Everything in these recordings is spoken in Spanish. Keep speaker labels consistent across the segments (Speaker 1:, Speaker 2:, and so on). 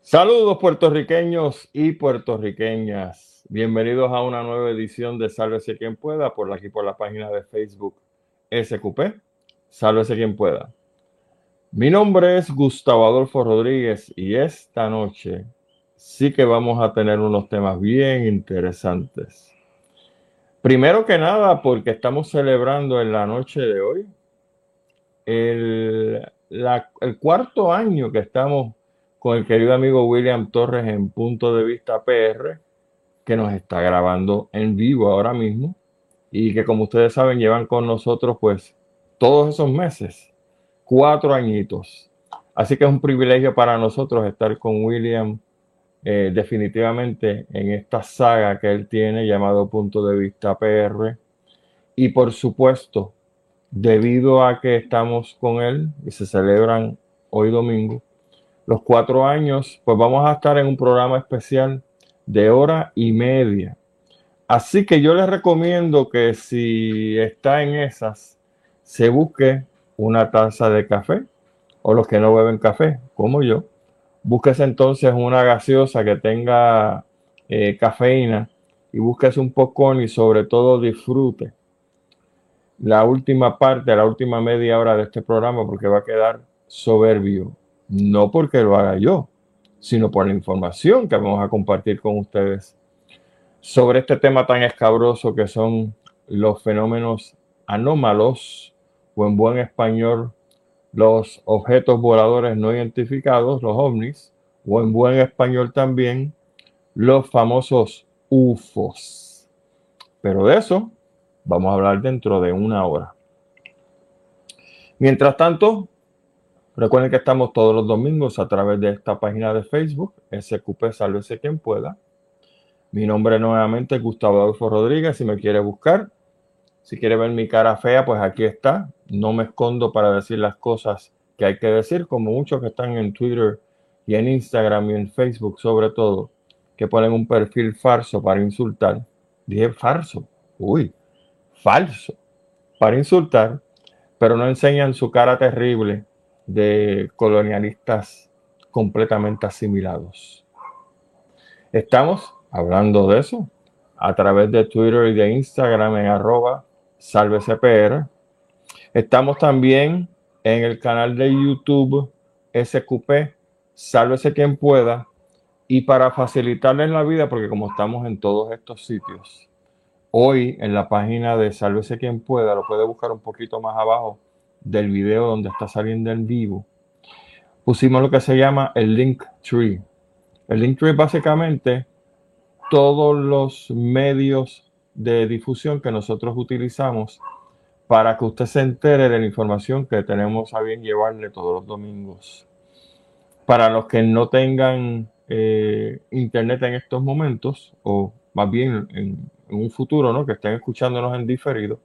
Speaker 1: Saludos puertorriqueños y puertorriqueñas. Bienvenidos a una nueva edición de Sálvese quien pueda por aquí por la página de Facebook SQP. Sálvese quien pueda. Mi nombre es Gustavo Adolfo Rodríguez y esta noche sí que vamos a tener unos temas bien interesantes. Primero que nada, porque estamos celebrando en la noche de hoy el, el cuarto año que estamos con el querido amigo William Torres en Punto de Vista PR, que nos está grabando en vivo ahora mismo y que como ustedes saben llevan con nosotros pues todos esos meses, cuatro añitos. Así que es un privilegio para nosotros estar con William eh, definitivamente en esta saga que él tiene llamado Punto de Vista PR. Y por supuesto, debido a que estamos con él y se celebran hoy domingo, los cuatro años, pues vamos a estar en un programa especial de hora y media. Así que yo les recomiendo que si está en esas, se busque una taza de café o los que no beben café, como yo. Búsquese entonces una gaseosa que tenga eh, cafeína y búsquese un poco y sobre todo disfrute la última parte, la última media hora de este programa porque va a quedar soberbio. No porque lo haga yo, sino por la información que vamos a compartir con ustedes sobre este tema tan escabroso que son los fenómenos anómalos o en buen español los objetos voladores no identificados, los ovnis, o en buen español también los famosos UFOs. Pero de eso vamos a hablar dentro de una hora. Mientras tanto, Recuerden que estamos todos los domingos a través de esta página de Facebook, SQP Sálvese quien pueda. Mi nombre nuevamente es Gustavo Adolfo Rodríguez. Si me quiere buscar, si quiere ver mi cara fea, pues aquí está. No me escondo para decir las cosas que hay que decir, como muchos que están en Twitter y en Instagram y en Facebook, sobre todo, que ponen un perfil falso para insultar. Dije falso. Uy, falso. Para insultar, pero no enseñan su cara terrible de colonialistas completamente asimilados. Estamos hablando de eso a través de Twitter y de Instagram en arroba salvecpr. Estamos también en el canal de YouTube SQP, sálvese quien pueda. Y para facilitarle en la vida, porque como estamos en todos estos sitios, hoy en la página de Sálvese quien pueda, lo puede buscar un poquito más abajo, del video donde está saliendo en vivo, pusimos lo que se llama el link tree. El link tree básicamente todos los medios de difusión que nosotros utilizamos para que usted se entere de la información que tenemos a bien llevarle todos los domingos. Para los que no tengan eh, internet en estos momentos, o más bien en, un futuro, ¿no? que estén escuchándonos en diferido,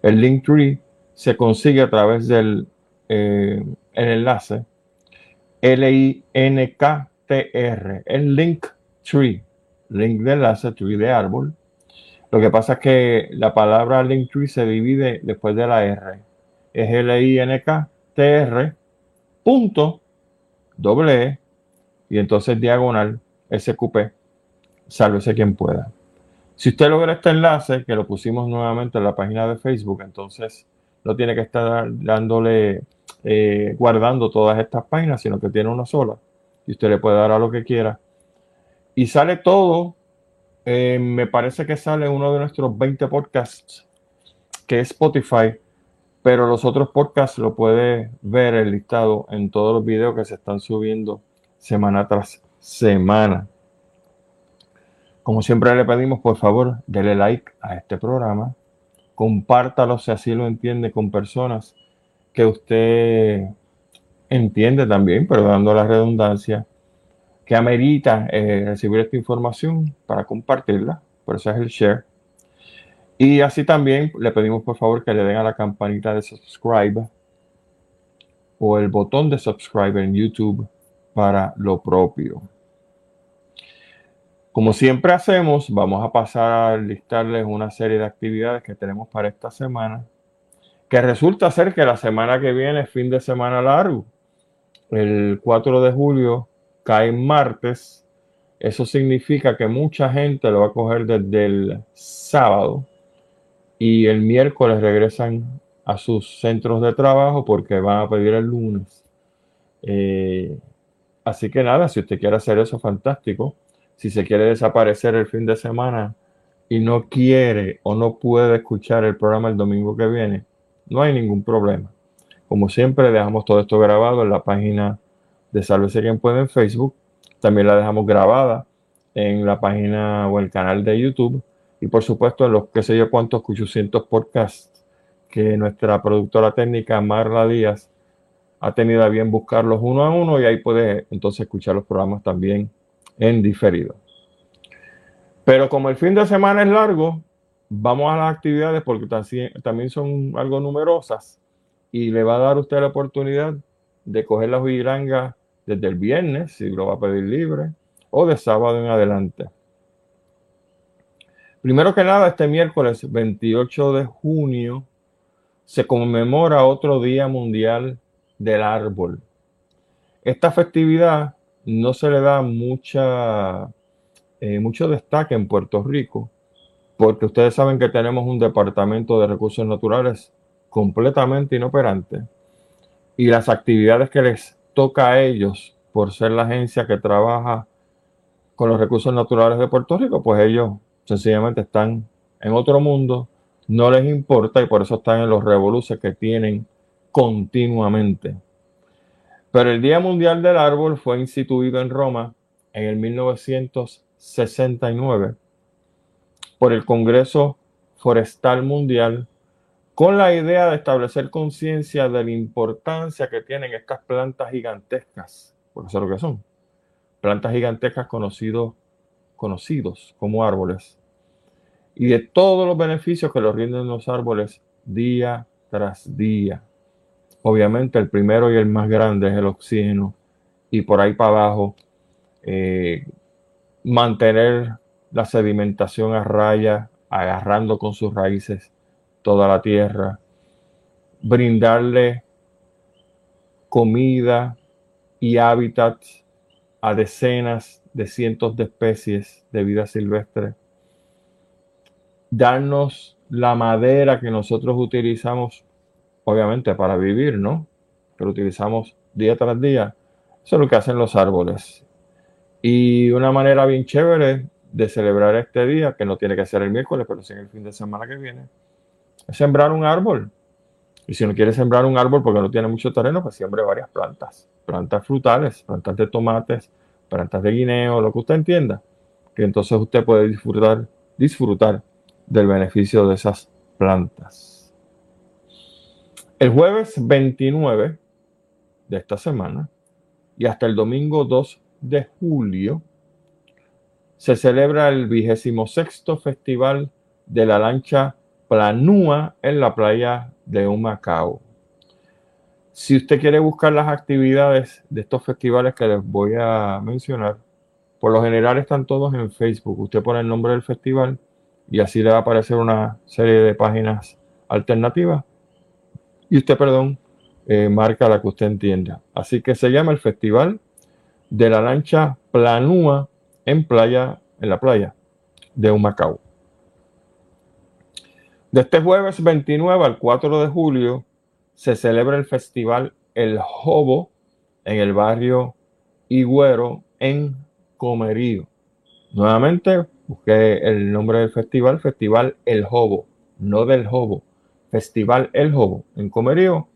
Speaker 1: el link tree se consigue a través del eh, el enlace L-I-N-K-T-R, el link tree, link de enlace, tree de árbol. Lo que pasa es que la palabra link tree se divide después de la R. Es L-I-N-K-T-R punto doble E y entonces diagonal SQP. Sálvese quien pueda. Si usted logra este enlace, que lo pusimos nuevamente en la página de Facebook, entonces no tiene que estar dándole, eh, guardando todas estas páginas, sino que tiene una sola. Y usted le puede dar a lo que quiera. Y sale todo. Eh, me parece que sale uno de nuestros 20 podcasts, que es Spotify. Pero los otros podcasts lo puede ver el listado en todos los videos que se están subiendo semana tras semana. Como siempre le pedimos, por favor, dele like a este programa compártalo si así lo entiende con personas que usted entiende también, pero dando la redundancia, que amerita eh, recibir esta información para compartirla. Por eso es el share. Y así también le pedimos por favor que le den a la campanita de subscribe o el botón de subscribe en YouTube para lo propio. Como siempre hacemos, vamos a pasar a listarles una serie de actividades que tenemos para esta semana, que resulta ser que la semana que viene fin de semana largo. El 4 de julio cae martes. Eso significa que mucha gente lo va a coger desde el sábado y el miércoles regresan a sus centros de trabajo porque van a pedir el lunes. Eh, así que nada, si usted quiere hacer eso, fantástico. Si se quiere desaparecer el fin de semana y no quiere o no puede escuchar el programa el domingo que viene, no hay ningún problema. Como siempre, dejamos todo esto grabado en la página de Sálvese quien puede en Facebook. También la dejamos grabada en la página o el canal de YouTube. Y por supuesto, en los que sé yo cuántos 800 podcasts que nuestra productora técnica Marla Díaz ha tenido a bien buscarlos uno a uno y ahí puede entonces escuchar los programas también en diferido. Pero como el fin de semana es largo, vamos a las actividades porque también son algo numerosas y le va a dar usted la oportunidad de coger la huiranga desde el viernes, si lo va a pedir libre, o de sábado en adelante. Primero que nada, este miércoles 28 de junio se conmemora otro Día Mundial del Árbol. Esta festividad no se le da mucha, eh, mucho destaque en Puerto Rico, porque ustedes saben que tenemos un departamento de recursos naturales completamente inoperante y las actividades que les toca a ellos por ser la agencia que trabaja con los recursos naturales de Puerto Rico, pues ellos sencillamente están en otro mundo, no les importa y por eso están en los revoluciones que tienen continuamente. Pero el Día Mundial del Árbol fue instituido en Roma en el 1969 por el Congreso Forestal Mundial con la idea de establecer conciencia de la importancia que tienen estas plantas gigantescas, porque eso es lo que son, plantas gigantescas conocidos, conocidos como árboles, y de todos los beneficios que los rinden los árboles día tras día. Obviamente el primero y el más grande es el oxígeno y por ahí para abajo eh, mantener la sedimentación a raya, agarrando con sus raíces toda la tierra, brindarle comida y hábitat a decenas de cientos de especies de vida silvestre, darnos la madera que nosotros utilizamos obviamente para vivir, ¿no? Pero utilizamos día tras día. Eso es lo que hacen los árboles. Y una manera bien chévere de celebrar este día, que no tiene que ser el miércoles, pero sí en el fin de semana que viene, es sembrar un árbol. Y si no quiere sembrar un árbol porque no tiene mucho terreno, pues siembre varias plantas. Plantas frutales, plantas de tomates, plantas de guineo, lo que usted entienda. Que entonces usted puede disfrutar, disfrutar del beneficio de esas plantas. El jueves 29 de esta semana y hasta el domingo 2 de julio se celebra el vigésimo sexto Festival de la Lancha Planúa en la playa de Humacao. Si usted quiere buscar las actividades de estos festivales que les voy a mencionar, por lo general están todos en Facebook. Usted pone el nombre del festival y así le va a aparecer una serie de páginas alternativas y usted, perdón, eh, marca la que usted entienda. Así que se llama el Festival de la Lancha Planúa en playa, en la playa de Humacao. De este jueves 29 al 4 de julio se celebra el Festival El Jobo en el barrio Higüero en Comerío. Nuevamente busqué el nombre del festival, Festival El Jobo, no del Jobo. Festival El Jobo en Comerío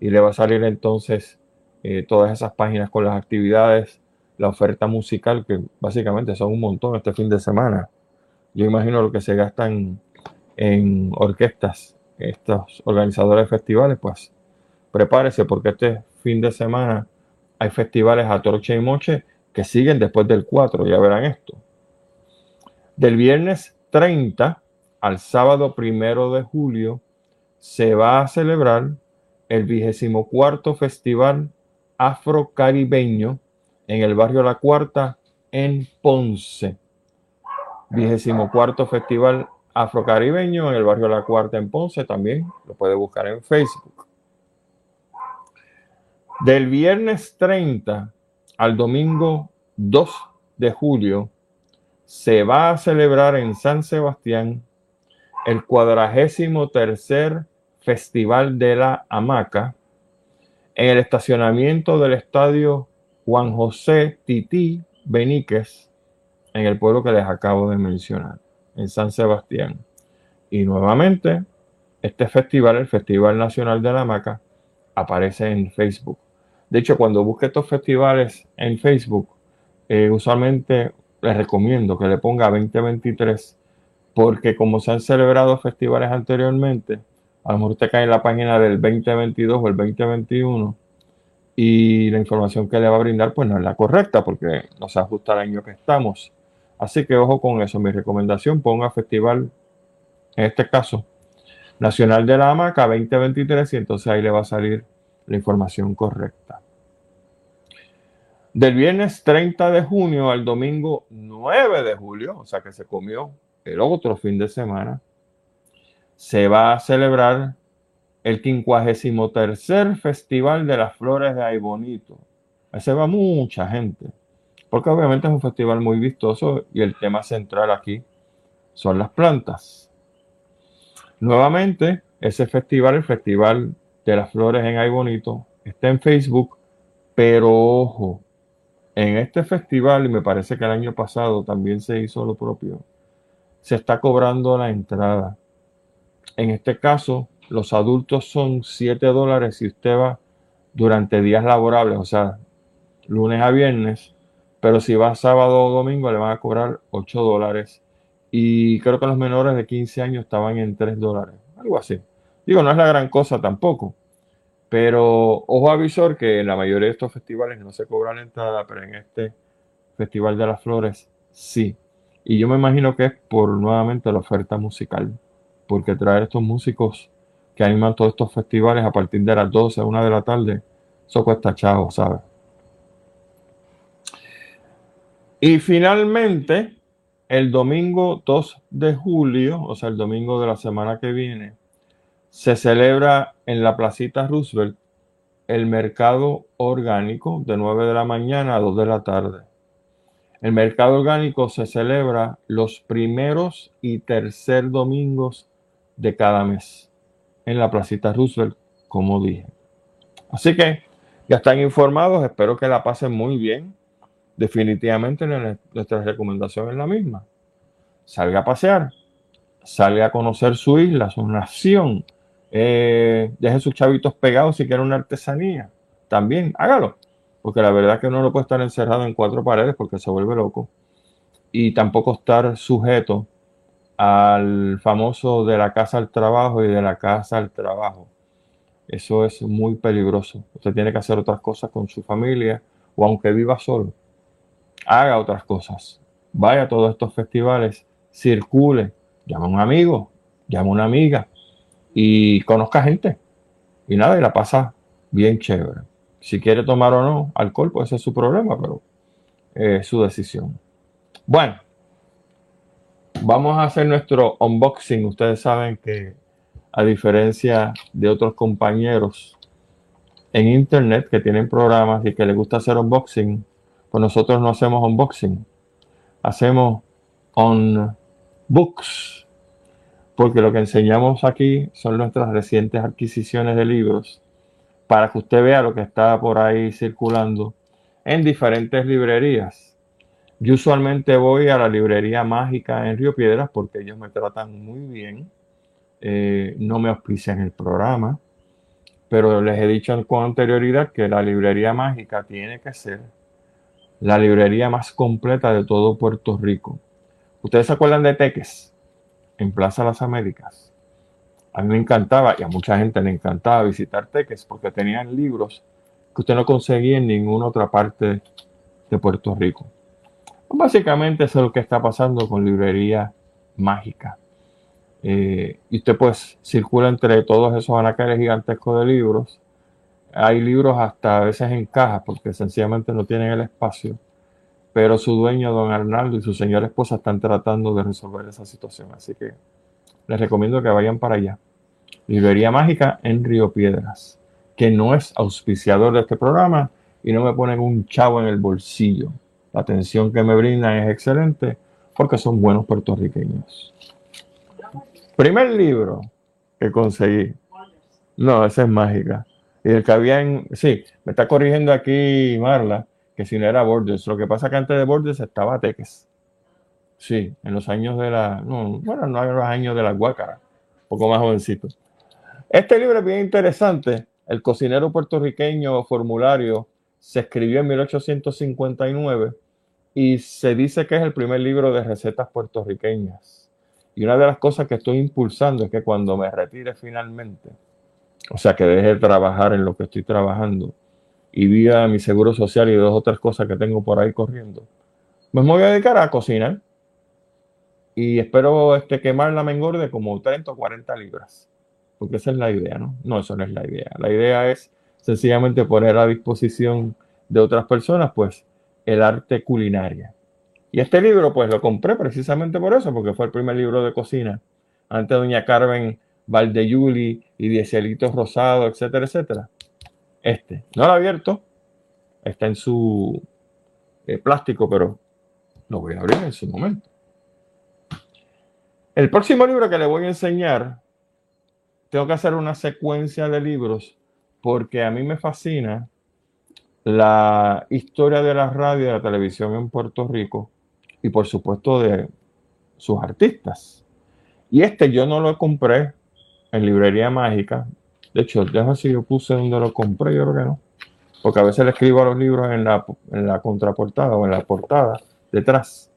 Speaker 1: y le va a salir entonces eh, todas esas páginas con las actividades, la oferta musical, que básicamente son un montón este fin de semana. Yo imagino lo que se gastan en orquestas, estos organizadores de festivales, pues prepárese porque este fin de semana hay festivales a torche y moche que siguen después del 4, ya verán esto. Del viernes 30 al sábado primero de julio se va a celebrar el vigésimo cuarto Festival Afro-Caribeño en el barrio La Cuarta en Ponce. vigésimo cuarto Festival Afrocaribeño en el barrio La Cuarta en Ponce, también lo puede buscar en Facebook. Del viernes 30 al domingo 2 de julio se va a celebrar en San Sebastián el cuadragésimo tercer Festival de la Hamaca en el estacionamiento del estadio Juan José Tití Beníquez en el pueblo que les acabo de mencionar, en San Sebastián. Y nuevamente, este festival, el Festival Nacional de la Hamaca, aparece en Facebook. De hecho, cuando busque estos festivales en Facebook, eh, usualmente les recomiendo que le ponga 2023, porque como se han celebrado festivales anteriormente, a lo mejor usted cae en la página del 2022 o el 2021 y la información que le va a brindar pues no es la correcta porque no se ajusta al año que estamos. Así que ojo con eso. Mi recomendación, ponga festival, en este caso, Nacional de la Hamaca 2023 y entonces ahí le va a salir la información correcta. Del viernes 30 de junio al domingo 9 de julio, o sea que se comió el otro fin de semana, se va a celebrar el 53 Festival de las Flores de Aybonito. Ese va mucha gente, porque obviamente es un festival muy vistoso y el tema central aquí son las plantas. Nuevamente, ese festival, el Festival de las Flores en Aybonito, está en Facebook, pero ojo, en este festival, y me parece que el año pasado también se hizo lo propio, se está cobrando la entrada. En este caso, los adultos son 7 dólares si usted va durante días laborables, o sea, lunes a viernes, pero si va sábado o domingo le van a cobrar 8 dólares. Y creo que los menores de 15 años estaban en 3 dólares, algo así. Digo, no es la gran cosa tampoco. Pero ojo avisor que en la mayoría de estos festivales no se cobra la entrada, pero en este Festival de las Flores sí. Y yo me imagino que es por nuevamente la oferta musical, porque traer estos músicos que animan todos estos festivales a partir de las 12, 1 de la tarde, eso cuesta chavo, ¿sabes? Y finalmente, el domingo 2 de julio, o sea, el domingo de la semana que viene, se celebra en la Placita Roosevelt el mercado orgánico de 9 de la mañana a 2 de la tarde. El mercado orgánico se celebra los primeros y tercer domingos de cada mes en la Placita Roosevelt, como dije. Así que ya están informados, espero que la pasen muy bien. Definitivamente nuestra recomendación es la misma. Salga a pasear, salga a conocer su isla, su nación, eh, deje sus chavitos pegados si quiere una artesanía. También hágalo. Porque la verdad es que uno no puede estar encerrado en cuatro paredes porque se vuelve loco. Y tampoco estar sujeto al famoso de la casa al trabajo y de la casa al trabajo. Eso es muy peligroso. Usted tiene que hacer otras cosas con su familia o aunque viva solo. Haga otras cosas. Vaya a todos estos festivales, circule, llama a un amigo, llama a una amiga, y conozca gente. Y nada, y la pasa bien chévere. Si quiere tomar o no alcohol, pues ese es su problema, pero es su decisión. Bueno, vamos a hacer nuestro unboxing. Ustedes saben que a diferencia de otros compañeros en internet que tienen programas y que les gusta hacer unboxing, pues nosotros no hacemos unboxing. Hacemos on books porque lo que enseñamos aquí son nuestras recientes adquisiciones de libros para que usted vea lo que está por ahí circulando en diferentes librerías. Yo usualmente voy a la librería mágica en Río Piedras porque ellos me tratan muy bien. Eh, no me auspician el programa, pero les he dicho con anterioridad que la librería mágica tiene que ser la librería más completa de todo Puerto Rico. ¿Ustedes se acuerdan de Teques? en Plaza Las Américas. A mí me encantaba y a mucha gente le encantaba visitar Teques porque tenían libros que usted no conseguía en ninguna otra parte de Puerto Rico. Básicamente eso es lo que está pasando con librería mágica. Eh, y usted pues circula entre todos esos anaqueles gigantescos de libros. Hay libros hasta a veces en cajas porque sencillamente no tienen el espacio. pero su dueño, don Arnaldo, y su señora esposa están tratando de resolver esa situación. Así que les recomiendo que vayan para allá. Librería Mágica en Río Piedras, que no es auspiciador de este programa y no me ponen un chavo en el bolsillo. La atención que me brindan es excelente porque son buenos puertorriqueños. Primer libro que conseguí. No, esa es mágica. Y el que había en. Sí, me está corrigiendo aquí Marla, que si no era Borders. Lo que pasa que antes de Borders estaba Teques. Sí, en los años de la. No, bueno, no en los años de la Guácara. Un poco más jovencito. Este libro es bien interesante. El cocinero puertorriqueño formulario se escribió en 1859 y se dice que es el primer libro de recetas puertorriqueñas. Y una de las cosas que estoy impulsando es que cuando me retire finalmente, o sea, que deje de trabajar en lo que estoy trabajando y viva mi seguro social y dos o tres cosas que tengo por ahí corriendo, pues me voy a dedicar a cocinar. Y espero este, quemarla me engorde como 30 o 40 libras. Porque esa es la idea, ¿no? No, eso no es la idea. La idea es sencillamente poner a disposición de otras personas, pues, el arte culinaria. Y este libro, pues, lo compré precisamente por eso, porque fue el primer libro de cocina. Antes doña Carmen Valdeyuli y Dieselitos Rosado, etcétera, etcétera. Este, no lo he abierto, está en su eh, plástico, pero lo voy a abrir en su momento. El próximo libro que le voy a enseñar, tengo que hacer una secuencia de libros porque a mí me fascina la historia de la radio y la televisión en Puerto Rico y por supuesto de sus artistas. Y este yo no lo compré en librería mágica. De hecho, déjame si yo puse donde lo compré, yo creo que no. Porque a veces le escribo a los libros en la, en la contraportada o en la portada detrás.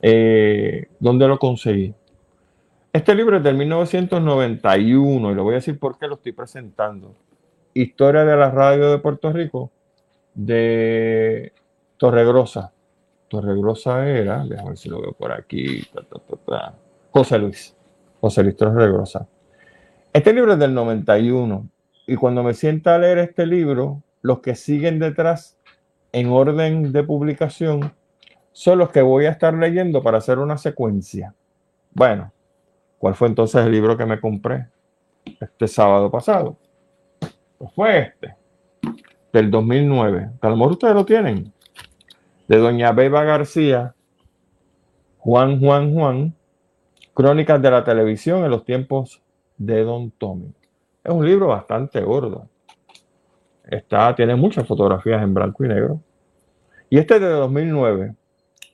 Speaker 1: Eh, ¿Dónde lo conseguí? Este libro es del 1991 y lo voy a decir por qué lo estoy presentando. Historia de la radio de Puerto Rico de Torregrosa. Torregrosa era, déjame ver si lo veo por aquí, José Luis, José Luis Torregrosa. Este libro es del 91 y cuando me sienta a leer este libro, los que siguen detrás en orden de publicación son los que voy a estar leyendo para hacer una secuencia. Bueno, ¿cuál fue entonces el libro que me compré este sábado pasado? Pues fue este, del 2009. A lo mejor ustedes lo tienen. De doña Beba García, Juan, Juan, Juan, Crónicas de la televisión en los tiempos de Don Tommy. Es un libro bastante gordo. Está, tiene muchas fotografías en blanco y negro. Y este es de 2009.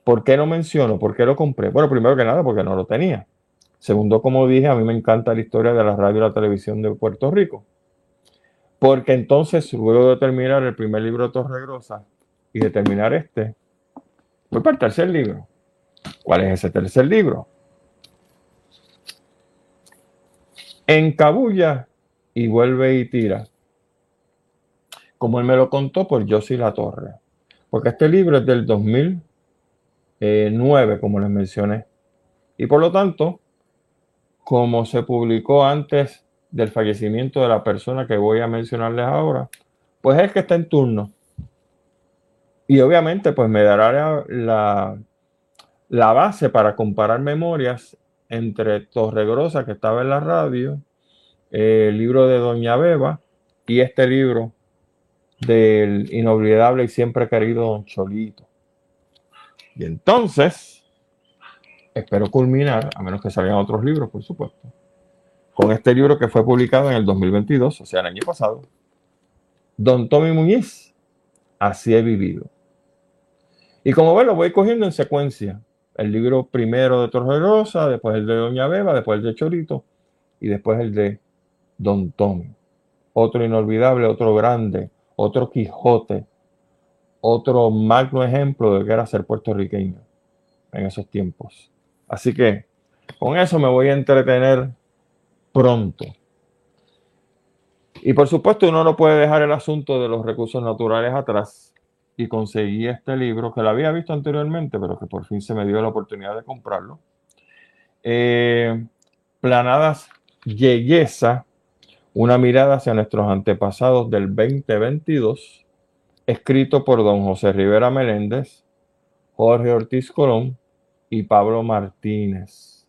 Speaker 1: ¿Por qué no menciono? ¿Por qué lo compré? Bueno, primero que nada, porque no lo tenía. Segundo, como dije, a mí me encanta la historia de la radio y la televisión de Puerto Rico. Porque entonces, luego de terminar el primer libro de Torregrosa y de terminar este, voy para el tercer libro. ¿Cuál es ese tercer libro? Encabulla y vuelve y tira. Como él me lo contó por Josie La Torre. Porque este libro es del 2009, como les mencioné. Y por lo tanto, como se publicó antes del fallecimiento de la persona que voy a mencionarles ahora, pues es que está en turno. Y obviamente, pues me dará la, la base para comparar memorias entre Torregrosa, que estaba en la radio, el libro de Doña Beba y este libro del inolvidable y siempre querido Don Cholito. Y entonces, espero culminar, a menos que salgan otros libros, por supuesto, con este libro que fue publicado en el 2022, o sea, el año pasado. Don Tommy Muñiz, así he vivido. Y como ven, lo voy cogiendo en secuencia el libro primero de Torre Rosa, después el de Doña Beba, después el de Chorito y después el de Don Tommy. Otro inolvidable, otro grande, otro Quijote, otro magno ejemplo de que era ser puertorriqueño en esos tiempos. Así que con eso me voy a entretener pronto. Y por supuesto uno no puede dejar el asunto de los recursos naturales atrás y conseguí este libro que lo había visto anteriormente, pero que por fin se me dio la oportunidad de comprarlo. Eh, Planadas Yeyesa, una mirada hacia nuestros antepasados del 2022, escrito por don José Rivera Meléndez, Jorge Ortiz Colón y Pablo Martínez.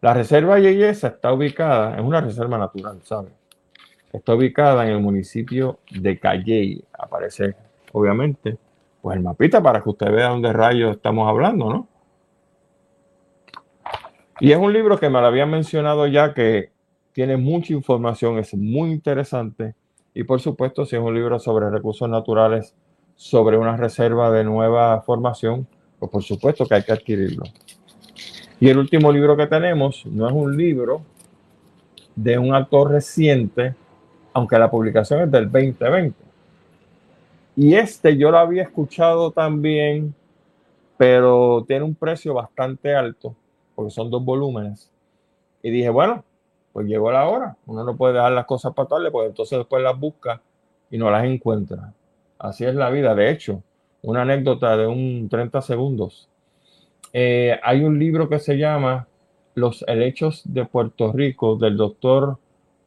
Speaker 1: La reserva Yeyesa está ubicada, es una reserva natural, ¿sabes? Está ubicada en el municipio de Calley. Aparece, obviamente, pues el mapita para que usted vea dónde rayos estamos hablando, ¿no? Y es un libro que me lo habían mencionado ya que tiene mucha información, es muy interesante. Y por supuesto, si es un libro sobre recursos naturales, sobre una reserva de nueva formación, pues por supuesto que hay que adquirirlo. Y el último libro que tenemos no es un libro de un autor reciente, aunque la publicación es del 2020. Y este yo lo había escuchado también, pero tiene un precio bastante alto, porque son dos volúmenes. Y dije, bueno, pues llegó la hora. Uno no puede dejar las cosas para tarde, porque entonces después las busca y no las encuentra. Así es la vida. De hecho, una anécdota de un 30 segundos. Eh, hay un libro que se llama Los helechos de Puerto Rico del doctor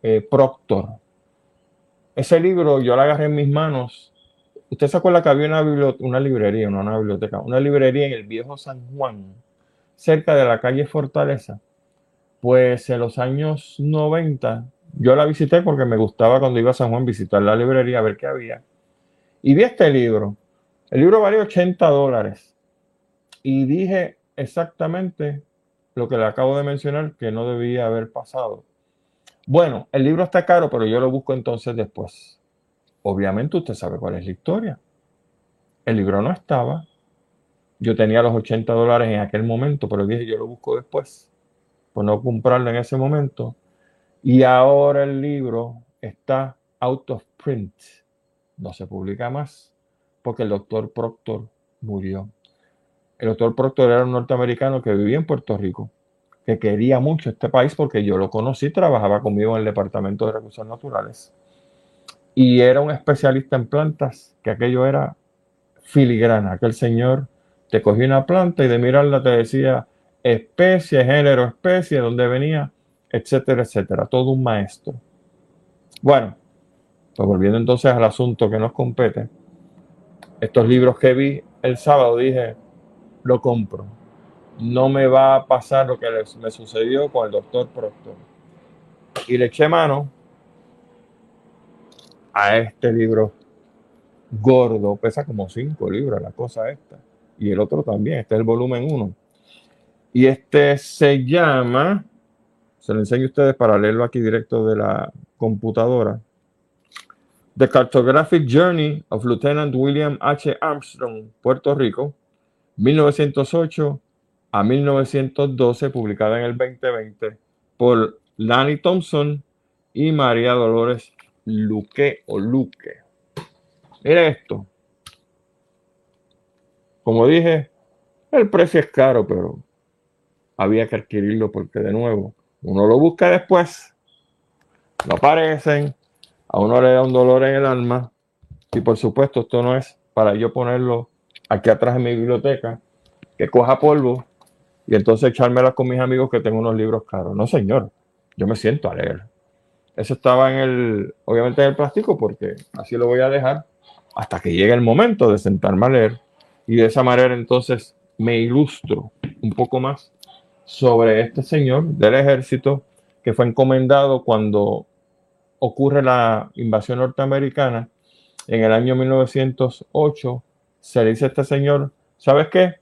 Speaker 1: eh, Proctor. Ese libro yo lo agarré en mis manos. Usted se acuerda que había una, una librería, no una biblioteca, una librería en el viejo San Juan, cerca de la calle Fortaleza. Pues en los años 90 yo la visité porque me gustaba cuando iba a San Juan visitar la librería a ver qué había. Y vi este libro. El libro valía 80 dólares. Y dije exactamente lo que le acabo de mencionar que no debía haber pasado. Bueno, el libro está caro, pero yo lo busco entonces después. Obviamente usted sabe cuál es la historia. El libro no estaba. Yo tenía los 80 dólares en aquel momento, pero dije yo lo busco después. Por no comprarlo en ese momento. Y ahora el libro está out of print no se publica más porque el doctor Proctor murió. El doctor Proctor era un norteamericano que vivía en Puerto Rico, que quería mucho este país porque yo lo conocí, trabajaba conmigo en el Departamento de Recursos Naturales y era un especialista en plantas, que aquello era filigrana. Aquel señor te cogía una planta y de mirarla te decía especie, género, especie, dónde venía, etcétera, etcétera. Todo un maestro. Bueno, pues volviendo entonces al asunto que nos compete, estos libros que vi el sábado dije, lo compro. No me va a pasar lo que me sucedió con el doctor Proctor. Y le eché mano a este libro gordo, pesa como 5 libras la cosa esta. Y el otro también, este es el volumen 1. Y este se llama, se lo enseño a ustedes para leerlo aquí directo de la computadora. The Cartographic Journey of Lieutenant William H. Armstrong, Puerto Rico, 1908 a 1912, publicada en el 2020 por Lanny Thompson y María Dolores Luque o Luque. Mira esto. Como dije, el precio es caro, pero había que adquirirlo porque de nuevo, uno lo busca después, no aparecen, a uno le da un dolor en el alma y por supuesto esto no es para yo ponerlo aquí atrás en mi biblioteca, que coja polvo y entonces echármela con mis amigos que tengo unos libros caros. No, señor, yo me siento a leer. Eso estaba en el, obviamente en el plástico porque así lo voy a dejar hasta que llegue el momento de sentarme a leer y de esa manera entonces me ilustro un poco más sobre este señor del ejército que fue encomendado cuando ocurre la invasión norteamericana en el año 1908, se le dice a este señor, ¿sabes qué?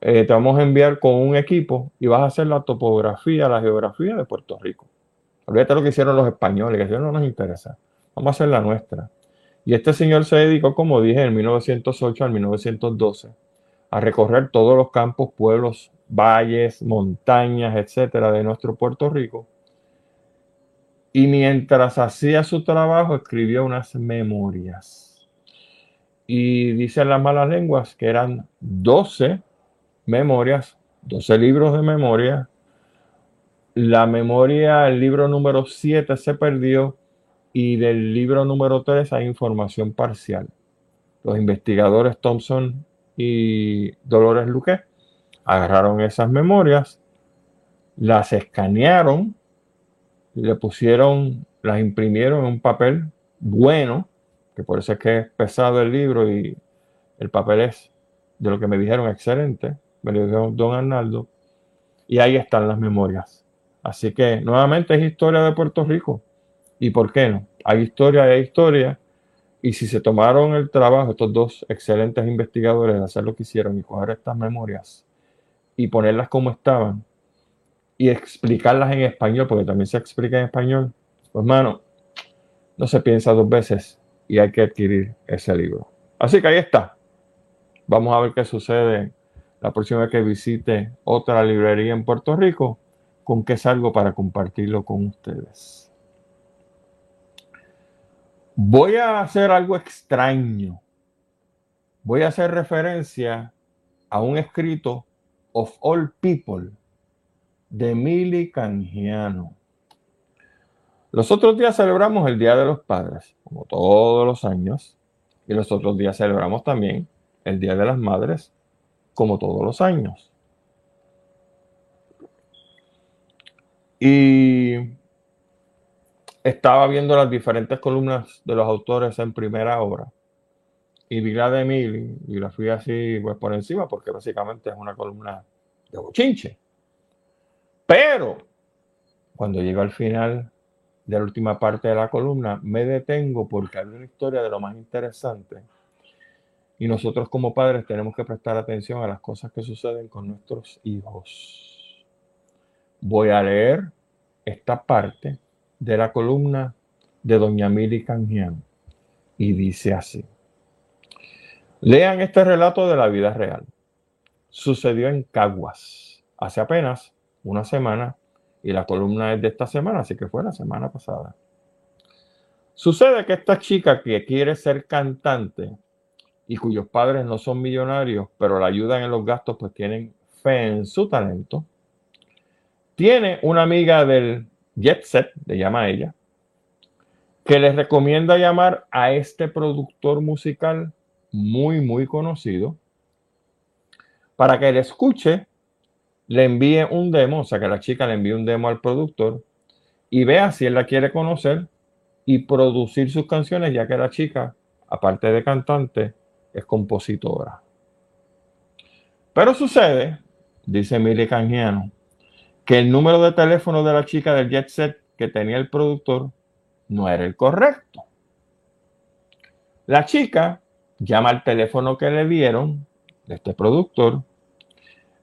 Speaker 1: Eh, te vamos a enviar con un equipo y vas a hacer la topografía, la geografía de Puerto Rico. Olvídate lo que hicieron los españoles, que eso no nos interesa. Vamos a hacer la nuestra. Y este señor se dedicó, como dije, en 1908 al 1912 a recorrer todos los campos, pueblos, valles, montañas, etcétera, de nuestro Puerto Rico y mientras hacía su trabajo, escribió unas memorias. Y dicen las malas lenguas que eran 12 memorias, 12 libros de memoria. La memoria, el libro número 7 se perdió y del libro número 3 hay información parcial. Los investigadores Thompson y Dolores Luque agarraron esas memorias, las escanearon le pusieron, las imprimieron en un papel bueno, que por eso es que es pesado el libro y el papel es de lo que me dijeron, excelente. Me lo dijo don Arnaldo. Y ahí están las memorias. Así que nuevamente es historia de Puerto Rico. ¿Y por qué no? Hay historia, hay historia. Y si se tomaron el trabajo, estos dos excelentes investigadores, de hacer lo que hicieron y coger estas memorias y ponerlas como estaban y explicarlas en español, porque también se explica en español, pues hermano, no se piensa dos veces y hay que adquirir ese libro. Así que ahí está. Vamos a ver qué sucede la próxima vez que visite otra librería en Puerto Rico, con qué salgo para compartirlo con ustedes. Voy a hacer algo extraño. Voy a hacer referencia a un escrito of all people de Mili Canjiano. Los otros días celebramos el Día de los Padres, como todos los años, y los otros días celebramos también el Día de las Madres, como todos los años. Y estaba viendo las diferentes columnas de los autores en primera hora. Y vi la de Emily y la fui así pues, por encima porque básicamente es una columna de bochinche. Pero cuando llego al final de la última parte de la columna, me detengo porque hay una historia de lo más interesante. Y nosotros como padres tenemos que prestar atención a las cosas que suceden con nuestros hijos. Voy a leer esta parte de la columna de Doña Mili Canjian y dice así. Lean este relato de la vida real. Sucedió en Caguas hace apenas una semana y la columna es de esta semana, así que fue la semana pasada. Sucede que esta chica que quiere ser cantante y cuyos padres no son millonarios, pero la ayudan en los gastos, pues tienen fe en su talento, tiene una amiga del Jet Set, le llama a ella, que les recomienda llamar a este productor musical muy, muy conocido para que le escuche le envíe un demo, o sea, que la chica le envíe un demo al productor y vea si él la quiere conocer y producir sus canciones, ya que la chica, aparte de cantante, es compositora. Pero sucede, dice Mili Canjiano, que el número de teléfono de la chica del jet set que tenía el productor no era el correcto. La chica llama al teléfono que le dieron de este productor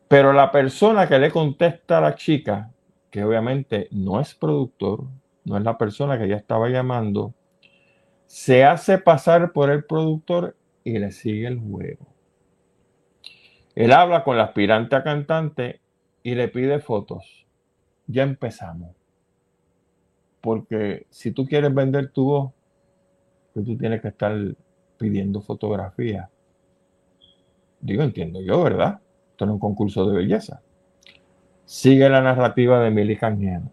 Speaker 1: pero la persona que le contesta a la chica, que obviamente no es productor, no es la persona que ella estaba llamando, se hace pasar por el productor y le sigue el juego. Él habla con la aspirante a cantante y le pide fotos. Ya empezamos. Porque si tú quieres vender tu voz, pues tú tienes que estar pidiendo fotografía. Digo, entiendo yo, ¿verdad? en un concurso de belleza. Sigue la narrativa de Milly Canjiano.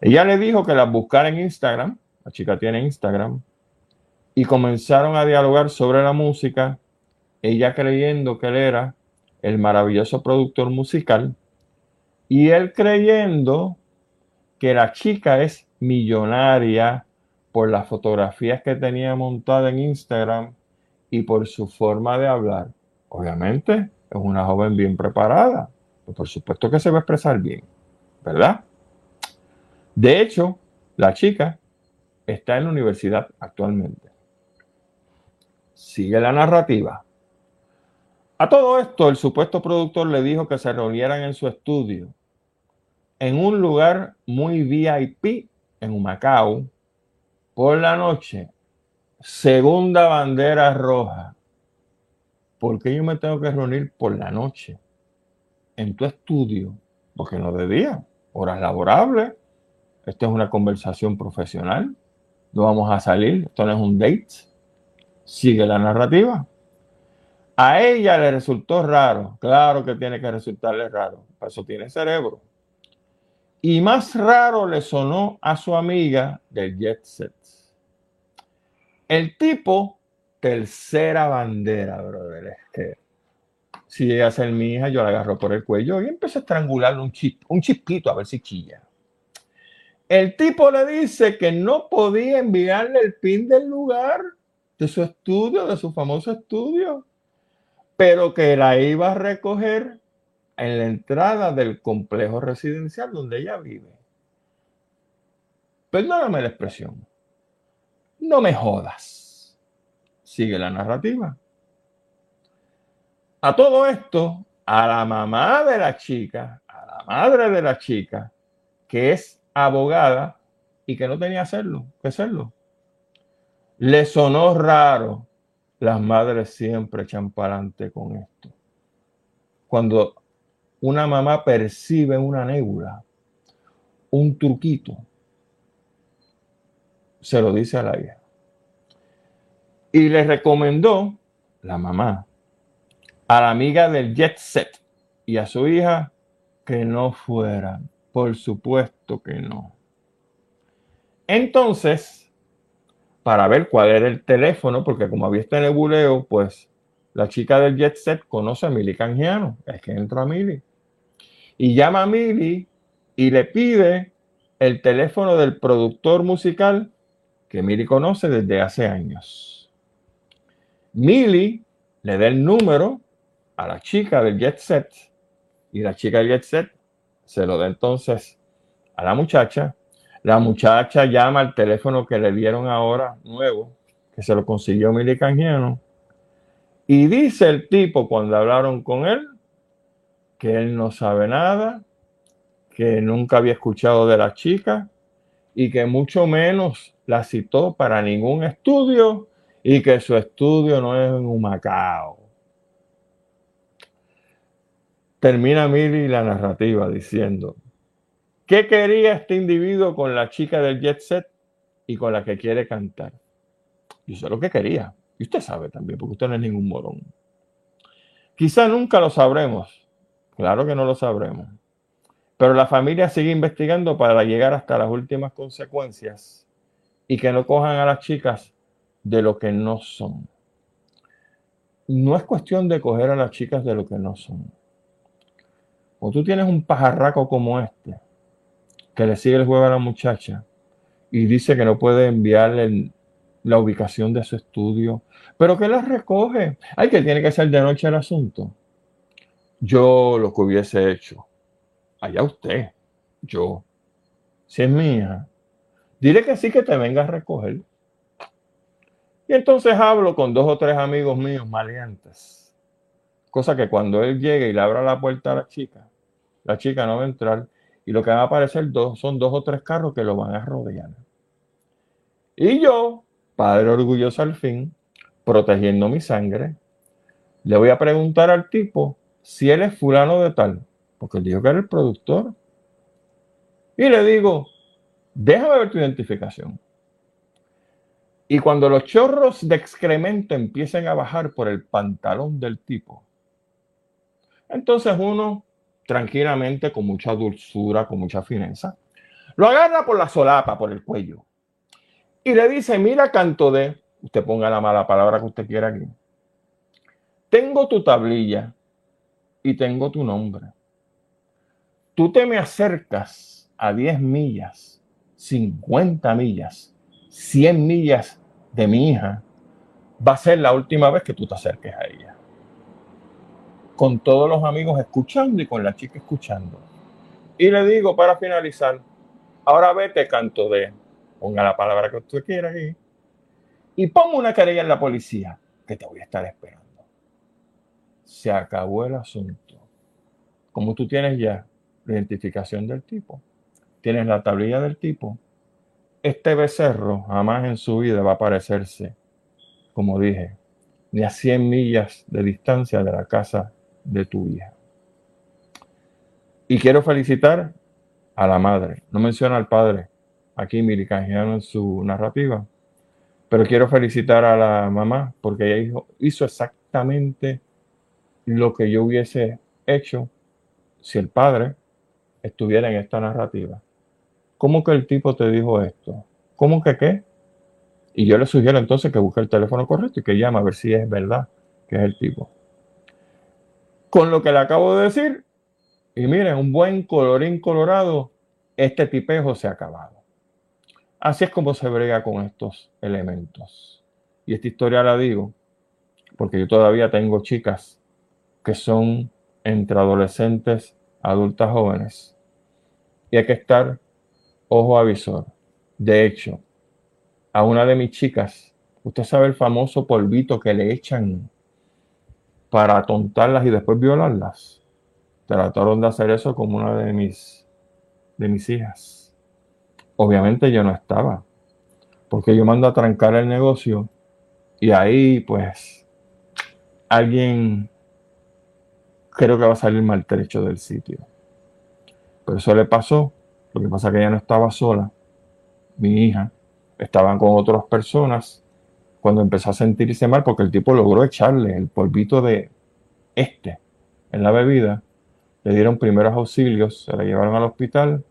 Speaker 1: Ella le dijo que la buscara en Instagram, la chica tiene Instagram, y comenzaron a dialogar sobre la música, ella creyendo que él era el maravilloso productor musical, y él creyendo que la chica es millonaria por las fotografías que tenía montada en Instagram y por su forma de hablar. Obviamente, es una joven bien preparada. Por supuesto que se va a expresar bien, ¿verdad? De hecho, la chica está en la universidad actualmente. Sigue la narrativa. A todo esto, el supuesto productor le dijo que se reunieran en su estudio, en un lugar muy VIP en Humacao, por la noche, segunda bandera roja. ¿por qué yo me tengo que reunir por la noche en tu estudio? Porque no de día, horas laborables. Esta es una conversación profesional. No vamos a salir, esto no es un date. Sigue la narrativa. A ella le resultó raro. Claro que tiene que resultarle raro. Eso tiene cerebro. Y más raro le sonó a su amiga del jet set. El tipo tercera bandera, brother. Es que si llega a ser mi hija, yo la agarro por el cuello y empiezo a estrangularle un, un chispito a ver si chilla. El tipo le dice que no podía enviarle el pin del lugar de su estudio, de su famoso estudio, pero que la iba a recoger en la entrada del complejo residencial donde ella vive. Perdóname la expresión. No me jodas. Sigue la narrativa. A todo esto, a la mamá de la chica, a la madre de la chica, que es abogada y que no tenía hacerlo, que hacerlo, le sonó raro. Las madres siempre echan para adelante con esto. Cuando una mamá percibe una nébula, un truquito, se lo dice a la hija. Y le recomendó la mamá a la amiga del jet set y a su hija que no fueran. Por supuesto que no. Entonces, para ver cuál era el teléfono, porque como había este nebuleo, pues la chica del jet set conoce a Mili Canjiano. Es que entra a Mili. Y llama a Mili y le pide el teléfono del productor musical que Mili conoce desde hace años. Mili le da el número a la chica del jet set y la chica del jet set se lo da entonces a la muchacha la muchacha llama al teléfono que le dieron ahora nuevo, que se lo consiguió Mili Canjiano. Y dice el tipo cuando hablaron con él que él no sabe nada, que nunca había escuchado de la chica y que mucho menos la citó para ningún estudio y que su estudio no es en Humacao. Termina Mili la narrativa diciendo, ¿Qué quería este individuo con la chica del jet set y con la que quiere cantar? Yo sé lo que quería. Y usted sabe también, porque usted no es ningún morón. Quizá nunca lo sabremos. Claro que no lo sabremos. Pero la familia sigue investigando para llegar hasta las últimas consecuencias y que no cojan a las chicas de lo que no son. No es cuestión de coger a las chicas de lo que no son. O tú tienes un pajarraco como este, que le sigue el juego a la muchacha y dice que no puede enviarle la ubicación de su estudio, pero que la recoge. Ay, que tiene que ser de noche el asunto. Yo lo que hubiese hecho, allá usted, yo, si es mía, dile que sí que te venga a recoger. Y entonces hablo con dos o tres amigos míos maleantes. Cosa que cuando él llegue y le abra la puerta a la chica, la chica no va a entrar y lo que van a aparecer dos, son dos o tres carros que lo van a rodear. Y yo, padre orgulloso al fin, protegiendo mi sangre, le voy a preguntar al tipo si él es fulano de tal, porque él dijo que era el productor. Y le digo, déjame ver tu identificación. Y cuando los chorros de excremento empiecen a bajar por el pantalón del tipo, entonces uno tranquilamente, con mucha dulzura, con mucha fineza. Lo agarra por la solapa, por el cuello. Y le dice, mira, canto de, usted ponga la mala palabra que usted quiera aquí. Tengo tu tablilla y tengo tu nombre. Tú te me acercas a 10 millas, 50 millas, 100 millas de mi hija. Va a ser la última vez que tú te acerques a ella con todos los amigos escuchando y con la chica escuchando. Y le digo para finalizar, ahora vete canto de, ponga la palabra que usted quiera aquí, y pongo una querella en la policía, que te voy a estar esperando. Se acabó el asunto. Como tú tienes ya la identificación del tipo, tienes la tablilla del tipo, este becerro jamás en su vida va a parecerse, como dije, ni a 100 millas de distancia de la casa de tu hija. Y quiero felicitar a la madre. No menciona al padre aquí, Milicangiano, en su narrativa. Pero quiero felicitar a la mamá porque ella hizo, hizo exactamente lo que yo hubiese hecho si el padre estuviera en esta narrativa. ¿Cómo que el tipo te dijo esto? ¿Cómo que qué? Y yo le sugiero entonces que busque el teléfono correcto y que llame a ver si es verdad que es el tipo con lo que le acabo de decir. Y miren, un buen colorín colorado, este tipejo se ha acabado. Así es como se brega con estos elementos. Y esta historia la digo porque yo todavía tengo chicas que son entre adolescentes, adultas jóvenes. Y hay que estar ojo avisor. De hecho, a una de mis chicas, usted sabe el famoso polvito que le echan para atontarlas y después violarlas. Trataron de hacer eso con una de mis, de mis hijas. Obviamente yo no estaba, porque yo mando a trancar el negocio y ahí pues alguien creo que va a salir maltrecho del sitio. Pero eso le pasó. Lo que pasa es que ella no estaba sola. Mi hija estaban con otras personas cuando empezó a sentirse mal porque el tipo logró echarle el polvito de este en la bebida. Le dieron primeros auxilios, se la llevaron al hospital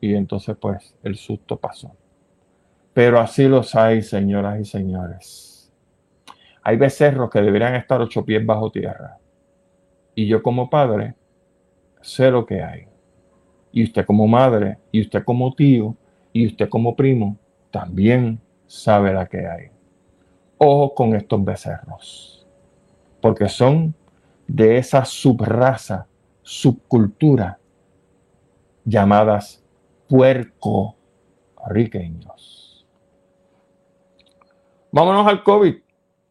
Speaker 1: y entonces pues el susto pasó. Pero así los hay, señoras y señores. Hay becerros que deberían estar ocho pies bajo tierra. Y yo como padre sé lo que hay. Y usted como madre, y usted como tío, y usted como primo, también sabe la que hay. Ojo con estos becerros, porque son de esa subraza, subcultura, llamadas puerco riqueños. Vámonos al COVID,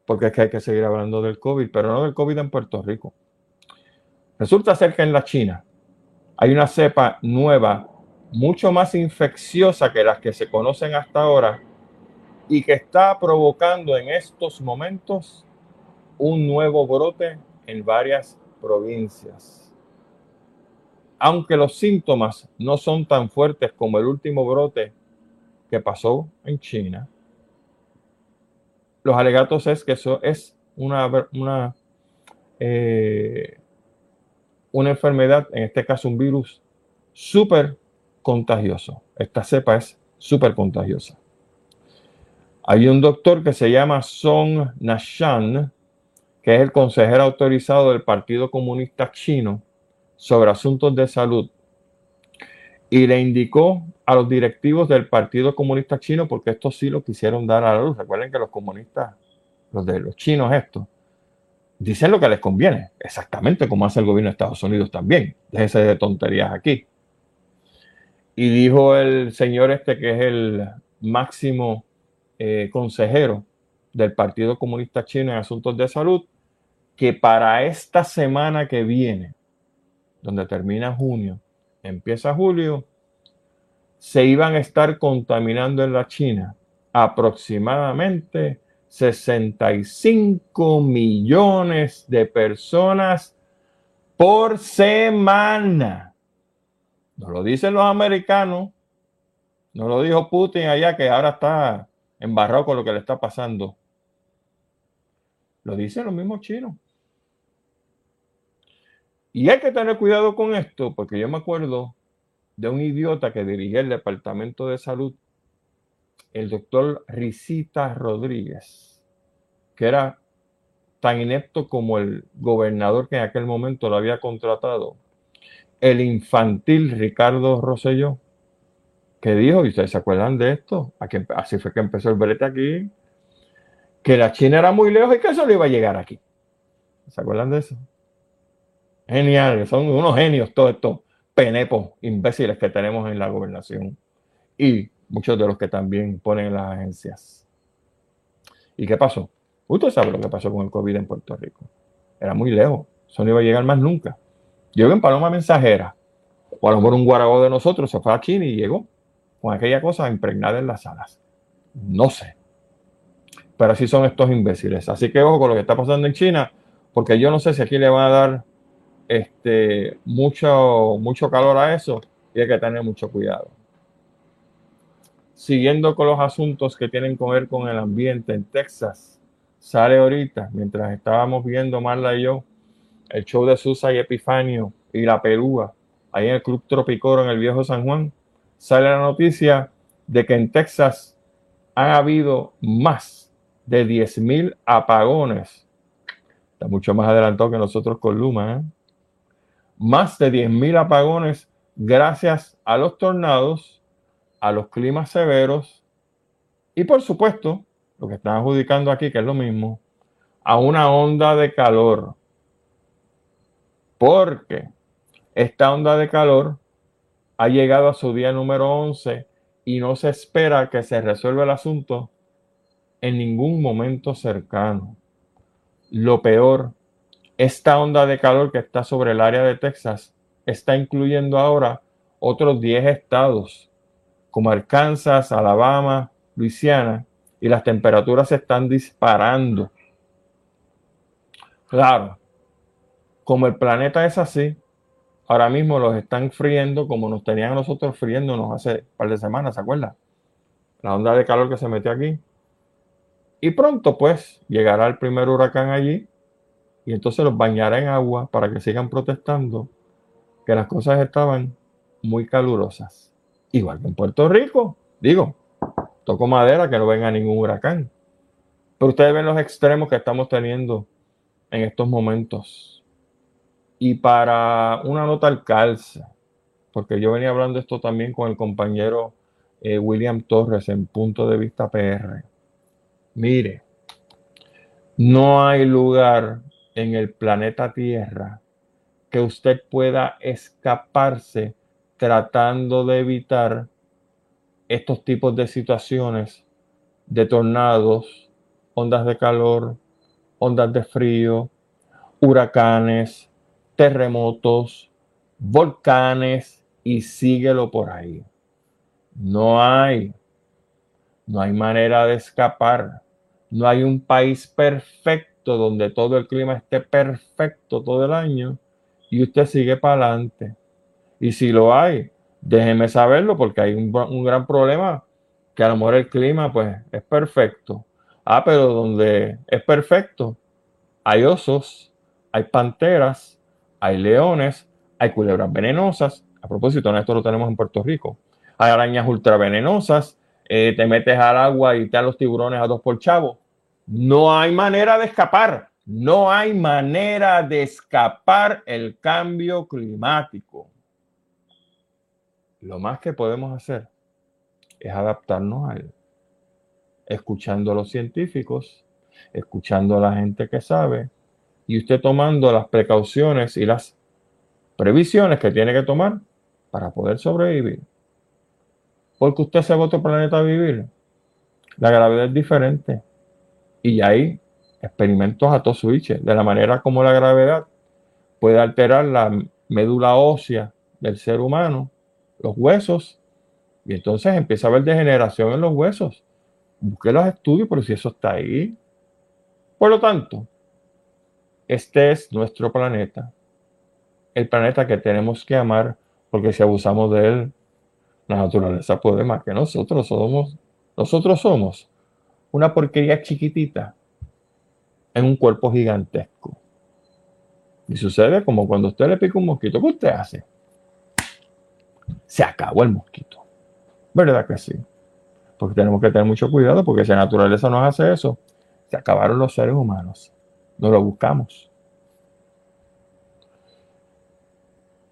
Speaker 1: porque es que hay que seguir hablando del COVID, pero no del COVID en Puerto Rico. Resulta ser que en la China hay una cepa nueva mucho más infecciosa que las que se conocen hasta ahora y que está provocando en estos momentos un nuevo brote en varias provincias. Aunque los síntomas no son tan fuertes como el último brote que pasó en China, los alegatos es que eso es una, una, eh, una enfermedad, en este caso un virus súper contagioso. Esta cepa es súper contagiosa. Hay un doctor que se llama Song Nashan, que es el consejero autorizado del Partido Comunista Chino sobre asuntos de salud, y le indicó a los directivos del Partido Comunista Chino, porque esto sí lo quisieron dar a la luz. Recuerden que los comunistas, los de los chinos estos, dicen lo que les conviene, exactamente como hace el gobierno de Estados Unidos también. Déjense de tonterías aquí. Y dijo el señor este que es el máximo eh, consejero del Partido Comunista Chino en Asuntos de Salud, que para esta semana que viene, donde termina junio, empieza julio, se iban a estar contaminando en la China aproximadamente 65 millones de personas por semana. No lo dicen los americanos. No lo dijo Putin allá que ahora está embarrado con lo que le está pasando. Lo dicen los mismos chinos. Y hay que tener cuidado con esto, porque yo me acuerdo de un idiota que dirigía el Departamento de Salud, el doctor Risita Rodríguez, que era tan inepto como el gobernador que en aquel momento lo había contratado el infantil Ricardo Rosselló, que dijo, y ustedes se acuerdan de esto, así fue que empezó el brete aquí, que la China era muy lejos y que eso le iba a llegar aquí. ¿Se acuerdan de eso? Genial, son unos genios todos estos penepos imbéciles que tenemos en la gobernación y muchos de los que también ponen en las agencias. ¿Y qué pasó? Usted sabe lo que pasó con el COVID en Puerto Rico. Era muy lejos, eso no iba a llegar más nunca. Llegó en Paloma Mensajera, o a lo mejor un guarago de nosotros se fue a China y llegó con aquella cosa impregnada en las alas. No sé. Pero así son estos imbéciles. Así que ojo con lo que está pasando en China, porque yo no sé si aquí le van a dar este, mucho, mucho calor a eso y hay que tener mucho cuidado. Siguiendo con los asuntos que tienen que ver con el ambiente en Texas, sale ahorita, mientras estábamos viendo Marla y yo, el show de Susa y Epifanio y la Perúa, ahí en el Club Tropicoro en el Viejo San Juan, sale la noticia de que en Texas han habido más de 10.000 apagones. Está mucho más adelantado que nosotros con Luma. ¿eh? Más de 10.000 apagones gracias a los tornados, a los climas severos y por supuesto, lo que están adjudicando aquí, que es lo mismo, a una onda de calor porque esta onda de calor ha llegado a su día número 11 y no se espera que se resuelva el asunto en ningún momento cercano. Lo peor, esta onda de calor que está sobre el área de Texas está incluyendo ahora otros 10 estados, como Arkansas, Alabama, Luisiana, y las temperaturas se están disparando. Claro, como el planeta es así, ahora mismo los están friendo como nos tenían nosotros friéndonos hace un par de semanas, ¿se acuerdan? La onda de calor que se metió aquí. Y pronto, pues, llegará el primer huracán allí y entonces los bañará en agua para que sigan protestando que las cosas estaban muy calurosas. Igual que en Puerto Rico, digo, toco madera que no venga ningún huracán. Pero ustedes ven los extremos que estamos teniendo en estos momentos. Y para una nota al calce, porque yo venía hablando esto también con el compañero eh, William Torres en Punto de Vista PR. Mire, no hay lugar en el planeta Tierra que usted pueda escaparse tratando de evitar estos tipos de situaciones de tornados, ondas de calor, ondas de frío, huracanes, terremotos, volcanes y síguelo por ahí. No hay, no hay manera de escapar. No hay un país perfecto donde todo el clima esté perfecto todo el año y usted sigue para adelante. Y si lo hay, déjeme saberlo porque hay un, gran problema que a lo mejor el clima pues es perfecto. Ah, pero donde es perfecto, hay osos, hay panteras, hay leones, hay culebras venenosas. A propósito, esto lo tenemos en Puerto Rico. Hay arañas ultravenenosas, eh, te metes al agua y te dan los tiburones a dos por chavo. No hay manera de escapar. No hay manera de escapar el cambio climático. Lo más que podemos hacer es adaptarnos a él, escuchando a los científicos, escuchando a la gente que sabe y usted tomando las precauciones y las previsiones que tiene que tomar para poder sobrevivir. Porque usted se va a otro planeta a vivir. La gravedad es diferente. Y hay experimentos a todo switch, de la manera como la gravedad puede alterar la médula ósea del ser humano, los huesos, y entonces empieza a haber degeneración en los huesos. Busque los estudios, pero si eso está ahí. Por lo tanto, este es nuestro planeta, el planeta que tenemos que amar, porque si abusamos de él, la naturaleza puede más que nosotros somos. Nosotros somos una porquería chiquitita en un cuerpo gigantesco. Y sucede como cuando usted le pica un mosquito, ¿qué usted hace? Se acabó el mosquito. ¿Verdad que sí? Porque tenemos que tener mucho cuidado porque si la naturaleza nos hace eso, se acabaron los seres humanos. No lo buscamos.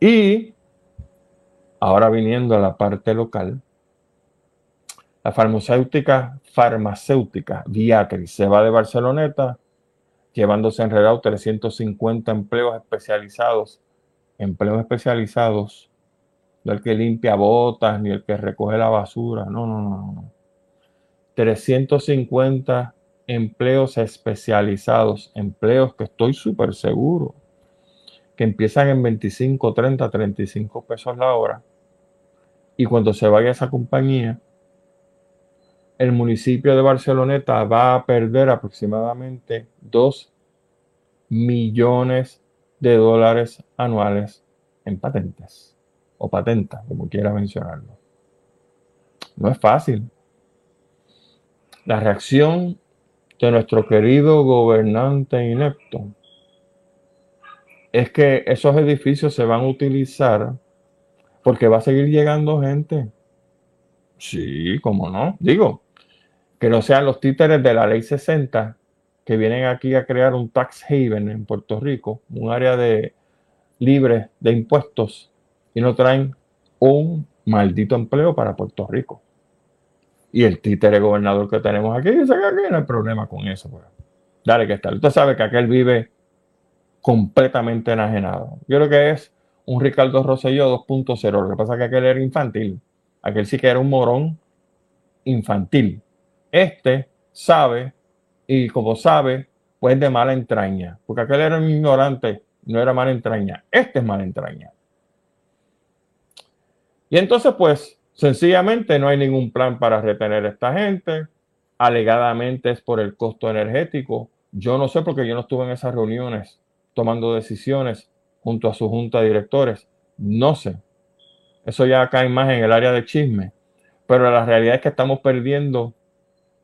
Speaker 1: Y ahora viniendo a la parte local, la farmacéutica farmacéutica Viatris se va de Barceloneta llevándose enredado 350 empleos especializados, empleos especializados, no el que limpia botas ni el que recoge la basura, no, no, no, no. 350 empleos especializados, empleos que estoy súper seguro, que empiezan en 25, 30, 35 pesos la hora. Y cuando se vaya esa compañía, el municipio de Barceloneta va a perder aproximadamente 2 millones de dólares anuales en patentes o patentas, como quiera mencionarlo. No es fácil. La reacción de nuestro querido gobernante inepto es que esos edificios se van a utilizar porque va a seguir llegando gente. Sí, cómo no. Digo, que no sean los títeres de la ley 60 que vienen aquí a crear un tax haven en Puerto Rico, un área de libre de impuestos y no traen un maldito empleo para Puerto Rico. Y el títere gobernador que tenemos aquí dice que aquí no hay problema con eso. Pues. Dale que está. Usted sabe que aquel vive completamente enajenado. Yo creo que es un Ricardo Rosselló 2.0. Lo que pasa es que aquel era infantil. Aquel sí que era un morón infantil. Este sabe y como sabe, pues de mala entraña. Porque aquel era un ignorante, no era mala entraña. Este es mala entraña. Y entonces, pues, sencillamente no hay ningún plan para retener a esta gente. Alegadamente es por el costo energético. Yo no sé porque yo no estuve en esas reuniones tomando decisiones junto a su junta de directores. No sé. Eso ya cae más en el área de chisme. Pero la realidad es que estamos perdiendo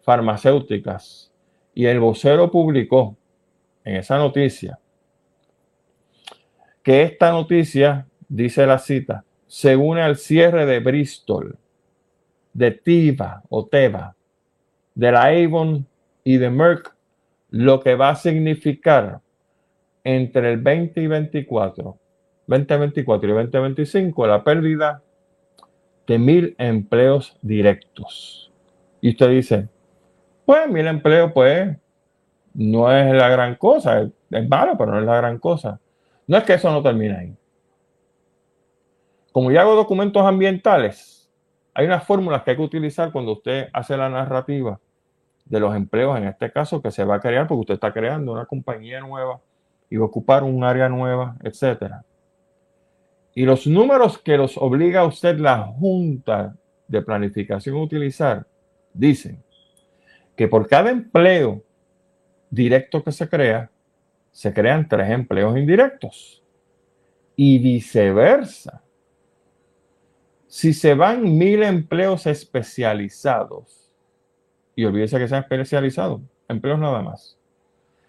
Speaker 1: farmacéuticas. Y el vocero publicó en esa noticia que esta noticia, dice la cita, se une al cierre de Bristol, de Tiva o Teva, de la Avon y de Merck, lo que va a significar entre el 20 y 24, 2024 y 2025 la pérdida de mil empleos directos. Y usted dice, pues mil empleos, pues no es la gran cosa, es, es malo, pero no es la gran cosa. No es que eso no termine ahí. Como yo hago documentos ambientales, hay unas fórmulas que hay que utilizar cuando usted hace la narrativa de los empleos, en este caso, que se va a crear porque usted está creando una compañía nueva y va a ocupar un área nueva, etcétera. Y los números que los obliga a usted la Junta de Planificación a utilizar dicen que por cada empleo directo que se crea, se crean tres empleos indirectos. Y viceversa. Si se van mil empleos especializados, y olvídese que sean especializados, empleos nada más,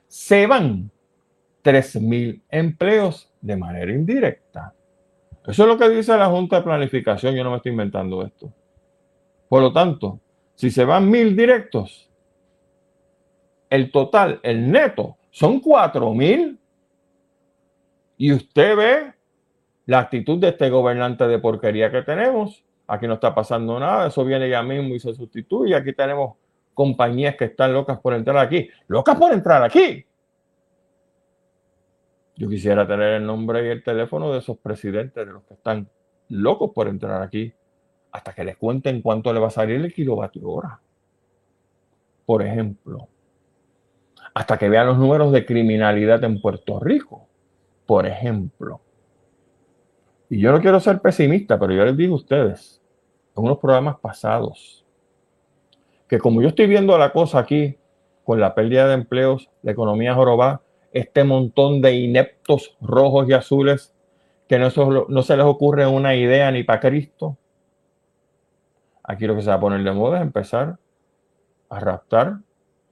Speaker 1: se van tres mil empleos de manera indirecta. Eso es lo que dice la Junta de Planificación. Yo no me estoy inventando esto. Por lo tanto, si se van mil directos, el total, el neto, son cuatro mil. Y usted ve la actitud de este gobernante de porquería que tenemos. Aquí no está pasando nada, eso viene ya mismo y se sustituye. Aquí tenemos compañías que están locas por entrar aquí. Locas por entrar aquí. Yo quisiera tener el nombre y el teléfono de esos presidentes, de los que están locos por entrar aquí, hasta que les cuenten cuánto le va a salir el kilovatio hora. Por ejemplo, hasta que vean los números de criminalidad en Puerto Rico. Por ejemplo. Y yo no quiero ser pesimista, pero yo les digo a ustedes, en unos programas pasados, que como yo estoy viendo la cosa aquí, con la pérdida de empleos, la economía jorobada, este montón de ineptos rojos y azules que no, no se les ocurre una idea ni para Cristo. Aquí lo que se va a poner de moda es empezar a raptar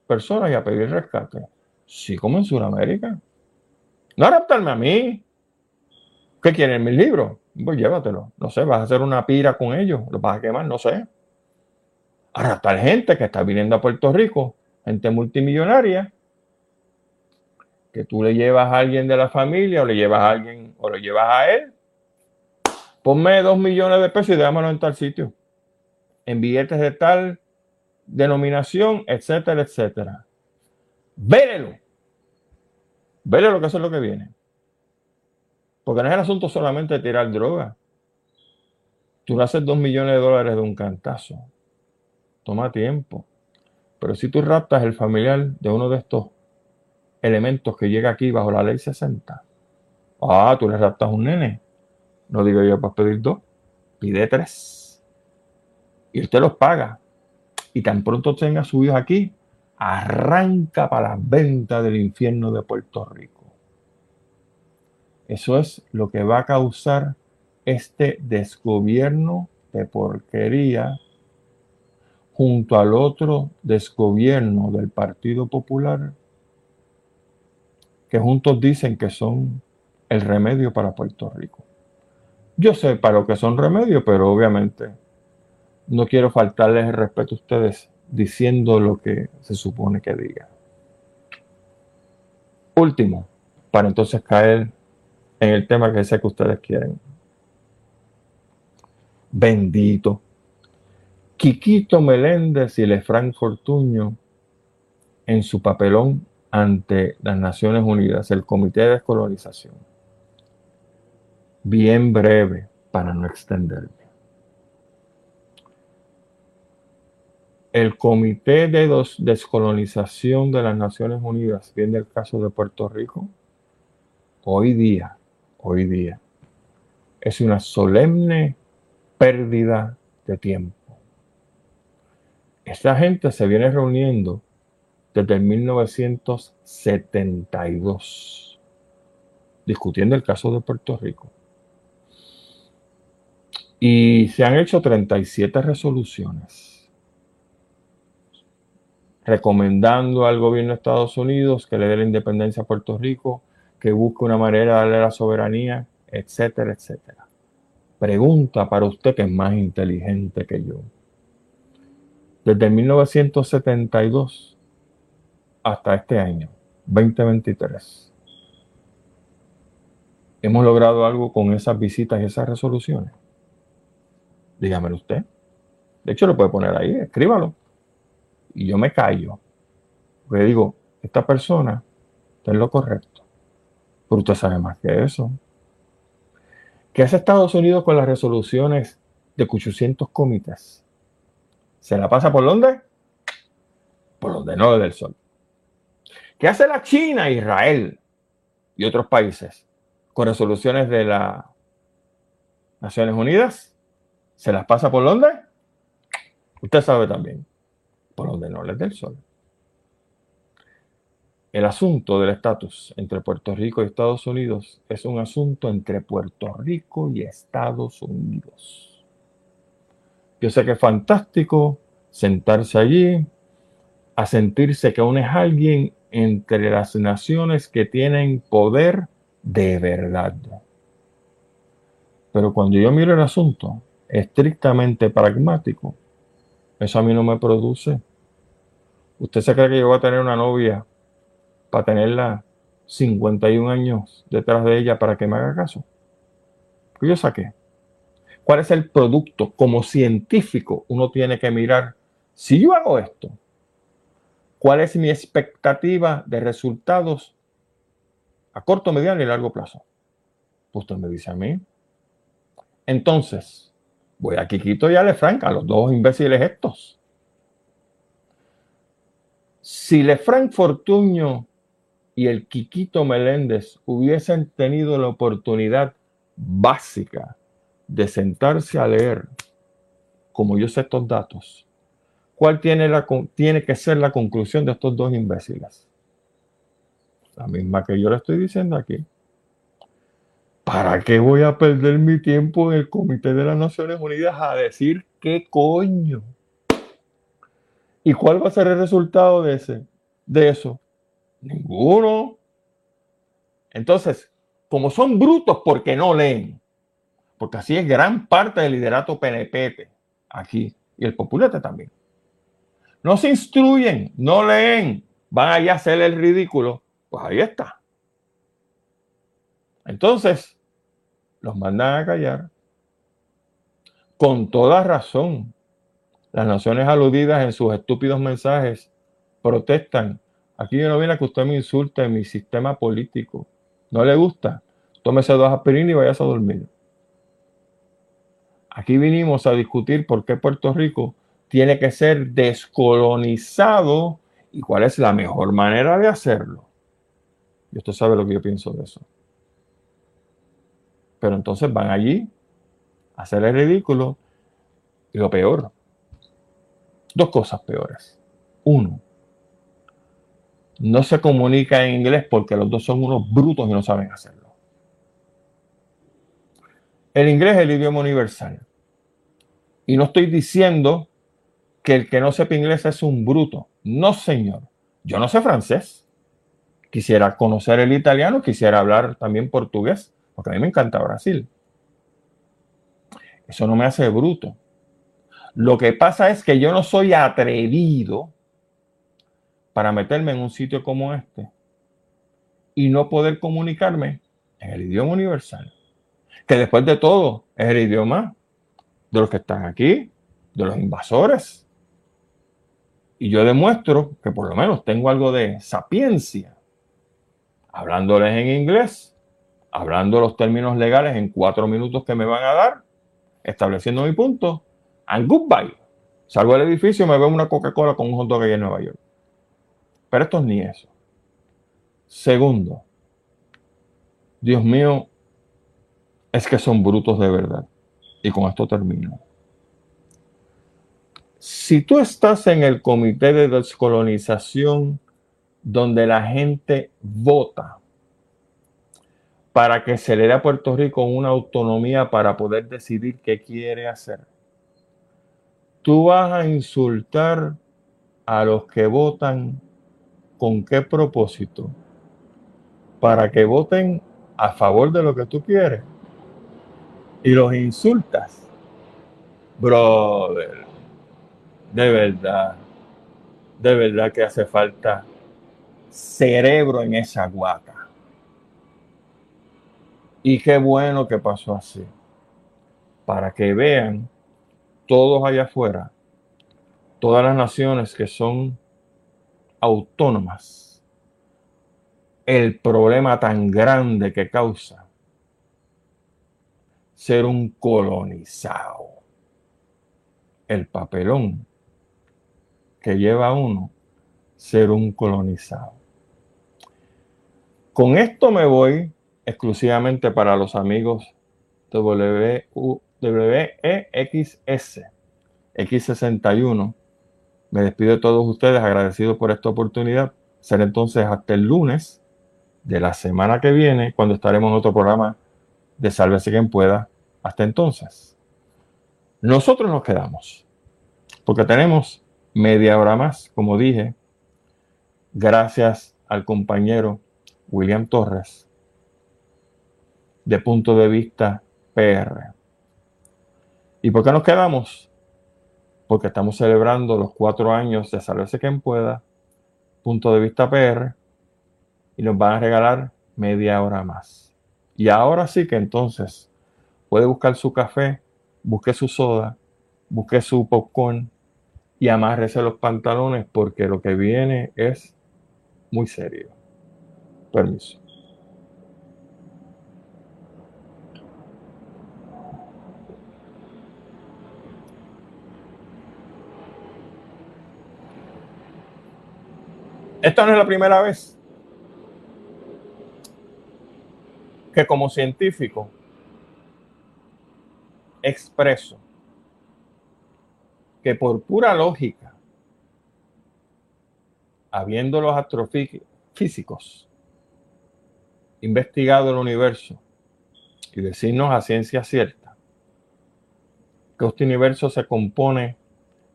Speaker 1: personas y a pedir rescate. Sí, como en Sudamérica. No a raptarme a mí. ¿Qué quieren mis libros? Pues llévatelo. No sé, vas a hacer una pira con ellos. Los vas a quemar, no sé. A raptar gente que está viniendo a Puerto Rico, gente multimillonaria, que tú le llevas a alguien de la familia o le llevas a alguien o le llevas a él, ponme dos millones de pesos y déjamelo en tal sitio, en billetes de tal denominación, etcétera, etcétera. Vélelo. Vélelo lo que eso es lo que viene. Porque no es el asunto solamente de tirar droga. Tú no haces dos millones de dólares de un cantazo. Toma tiempo. Pero si tú raptas el familiar de uno de estos elementos que llega aquí bajo la ley 60. Ah, tú le raptas un nene. No digo yo para pedir dos, pide tres. Y usted los paga. Y tan pronto tenga su hijo aquí, arranca para las ventas del infierno de Puerto Rico. Eso es lo que va a causar este desgobierno de porquería junto al otro desgobierno del Partido Popular que juntos dicen que son el remedio para Puerto Rico. Yo sé para lo que son remedios, pero obviamente no quiero faltarles el respeto a ustedes diciendo lo que se supone que diga. Último, para entonces caer en el tema que sé que ustedes quieren. Bendito. Quiquito Meléndez y Lefranc Fortuño en su papelón ante las Naciones Unidas, el Comité de Descolonización. Bien breve para no extenderme. El Comité de Descolonización de las Naciones Unidas, viene el caso de Puerto Rico, hoy día, hoy día, es una solemne pérdida de tiempo. Esta gente se viene reuniendo desde el 1972, discutiendo el caso de Puerto Rico. Y se han hecho 37 resoluciones recomendando al gobierno de Estados Unidos que le dé la independencia a Puerto Rico, que busque una manera de darle la soberanía, etcétera, etcétera. Pregunta para usted que es más inteligente que yo. Desde 1972 hasta este año, 2023, ¿hemos logrado algo con esas visitas y esas resoluciones? Dígamelo usted. De hecho, lo puede poner ahí, escríbalo. Y yo me callo. Porque digo, esta persona está en lo correcto. Pero usted sabe más que eso. ¿Qué hace Estados Unidos con las resoluciones de 800 comités? ¿Se la pasa por dónde? Por donde no del sol. ¿Qué hace la China, Israel y otros países con resoluciones de las Naciones Unidas? ¿Se las pasa por dónde? Usted sabe también, por donde no del sol. El asunto del estatus entre Puerto Rico y Estados Unidos es un asunto entre Puerto Rico y Estados Unidos. Yo sé que es fantástico sentarse allí a sentirse que aún es alguien entre las naciones que tienen poder de verdad. Pero cuando yo miro el asunto estrictamente pragmático, eso a mí no me produce. ¿Usted se cree que yo voy a tener una novia para tenerla 51 años detrás de ella para que me haga caso? ¿Qué yo saqué? ¿Cuál es el producto? Como científico, uno tiene que mirar, si yo hago esto, ¿cuál es mi expectativa de resultados a corto, mediano y largo plazo? Pues me dice a mí. Entonces, voy a Kikito y a Lefranc, a los dos imbéciles estos. Si Lefranc Fortuño y el Quiquito Meléndez hubiesen tenido la oportunidad básica de sentarse a leer, como yo sé estos datos, ¿cuál tiene, la, tiene que ser la conclusión de estos dos imbéciles? La misma que yo le estoy diciendo aquí. ¿Para qué voy a perder mi tiempo en el Comité de las Naciones Unidas a decir qué coño? ¿Y cuál va a ser el resultado de, ese, de eso? Ninguno. Entonces, como son brutos porque no leen, porque así es gran parte del liderato PNP aquí y el populete también. No se instruyen, no leen, van allá a hacer el ridículo, pues ahí está. Entonces, los mandan a callar con toda razón. Las naciones aludidas en sus estúpidos mensajes protestan Aquí yo no viene a que usted me insulte en mi sistema político. ¿No le gusta? Tómese dos aspirinas y vayas a dormir. Aquí vinimos a discutir por qué Puerto Rico tiene que ser descolonizado y cuál es la mejor manera de hacerlo. Y usted sabe lo que yo pienso de eso. Pero entonces van allí a hacer el ridículo y lo peor. Dos cosas peores. Uno, no se comunica en inglés porque los dos son unos brutos y no saben hacerlo. El inglés es el idioma universal. Y no estoy diciendo que el que no sepa inglés es un bruto. No, señor. Yo no sé francés. Quisiera conocer el italiano, quisiera hablar también portugués, porque a mí me encanta Brasil. Eso no me hace bruto. Lo que pasa es que yo no soy atrevido para meterme en un sitio como este y no poder comunicarme en el idioma universal, que después de todo es el idioma de los que están aquí, de los invasores. Y yo demuestro que por lo menos tengo algo de sapiencia, hablándoles en inglés, hablando los términos legales en cuatro minutos que me van a dar, estableciendo mi punto, and goodbye. Salgo del edificio me veo una Coca-Cola con un hot dog ahí en Nueva York. Pero esto es ni eso. Segundo, Dios mío, es que son brutos de verdad. Y con esto termino. Si tú estás en el comité de descolonización donde la gente vota para que se le dé a Puerto Rico una autonomía para poder decidir qué quiere hacer, tú vas a insultar a los que votan con qué propósito? Para que voten a favor de lo que tú quieres y los insultas. Brother, de verdad, de verdad que hace falta cerebro en esa guata. Y qué bueno que pasó así. Para que vean todos allá afuera, todas las naciones que son autónomas, el problema tan grande que causa ser un colonizado. El papelón que lleva uno ser un colonizado. Con esto me voy exclusivamente para los amigos WEXS X61. Me despido de todos ustedes, agradecido por esta oportunidad. Será entonces hasta el lunes de la semana que viene, cuando estaremos en otro programa de Sálvese quien pueda. Hasta entonces, nosotros nos quedamos, porque tenemos media hora más, como dije, gracias al compañero William Torres, de punto de vista PR. ¿Y por qué nos quedamos? Porque estamos celebrando los cuatro años de Sálvese quien pueda, punto de vista PR, y nos van a regalar media hora más. Y ahora sí que entonces puede buscar su café, busque su soda, busque su popcorn y amárrese los pantalones porque lo que viene es muy serio. Permiso. Esta no es la primera vez que como científico expreso que por pura lógica, habiendo los astrofísicos investigado el universo y decirnos a ciencia cierta que este universo se compone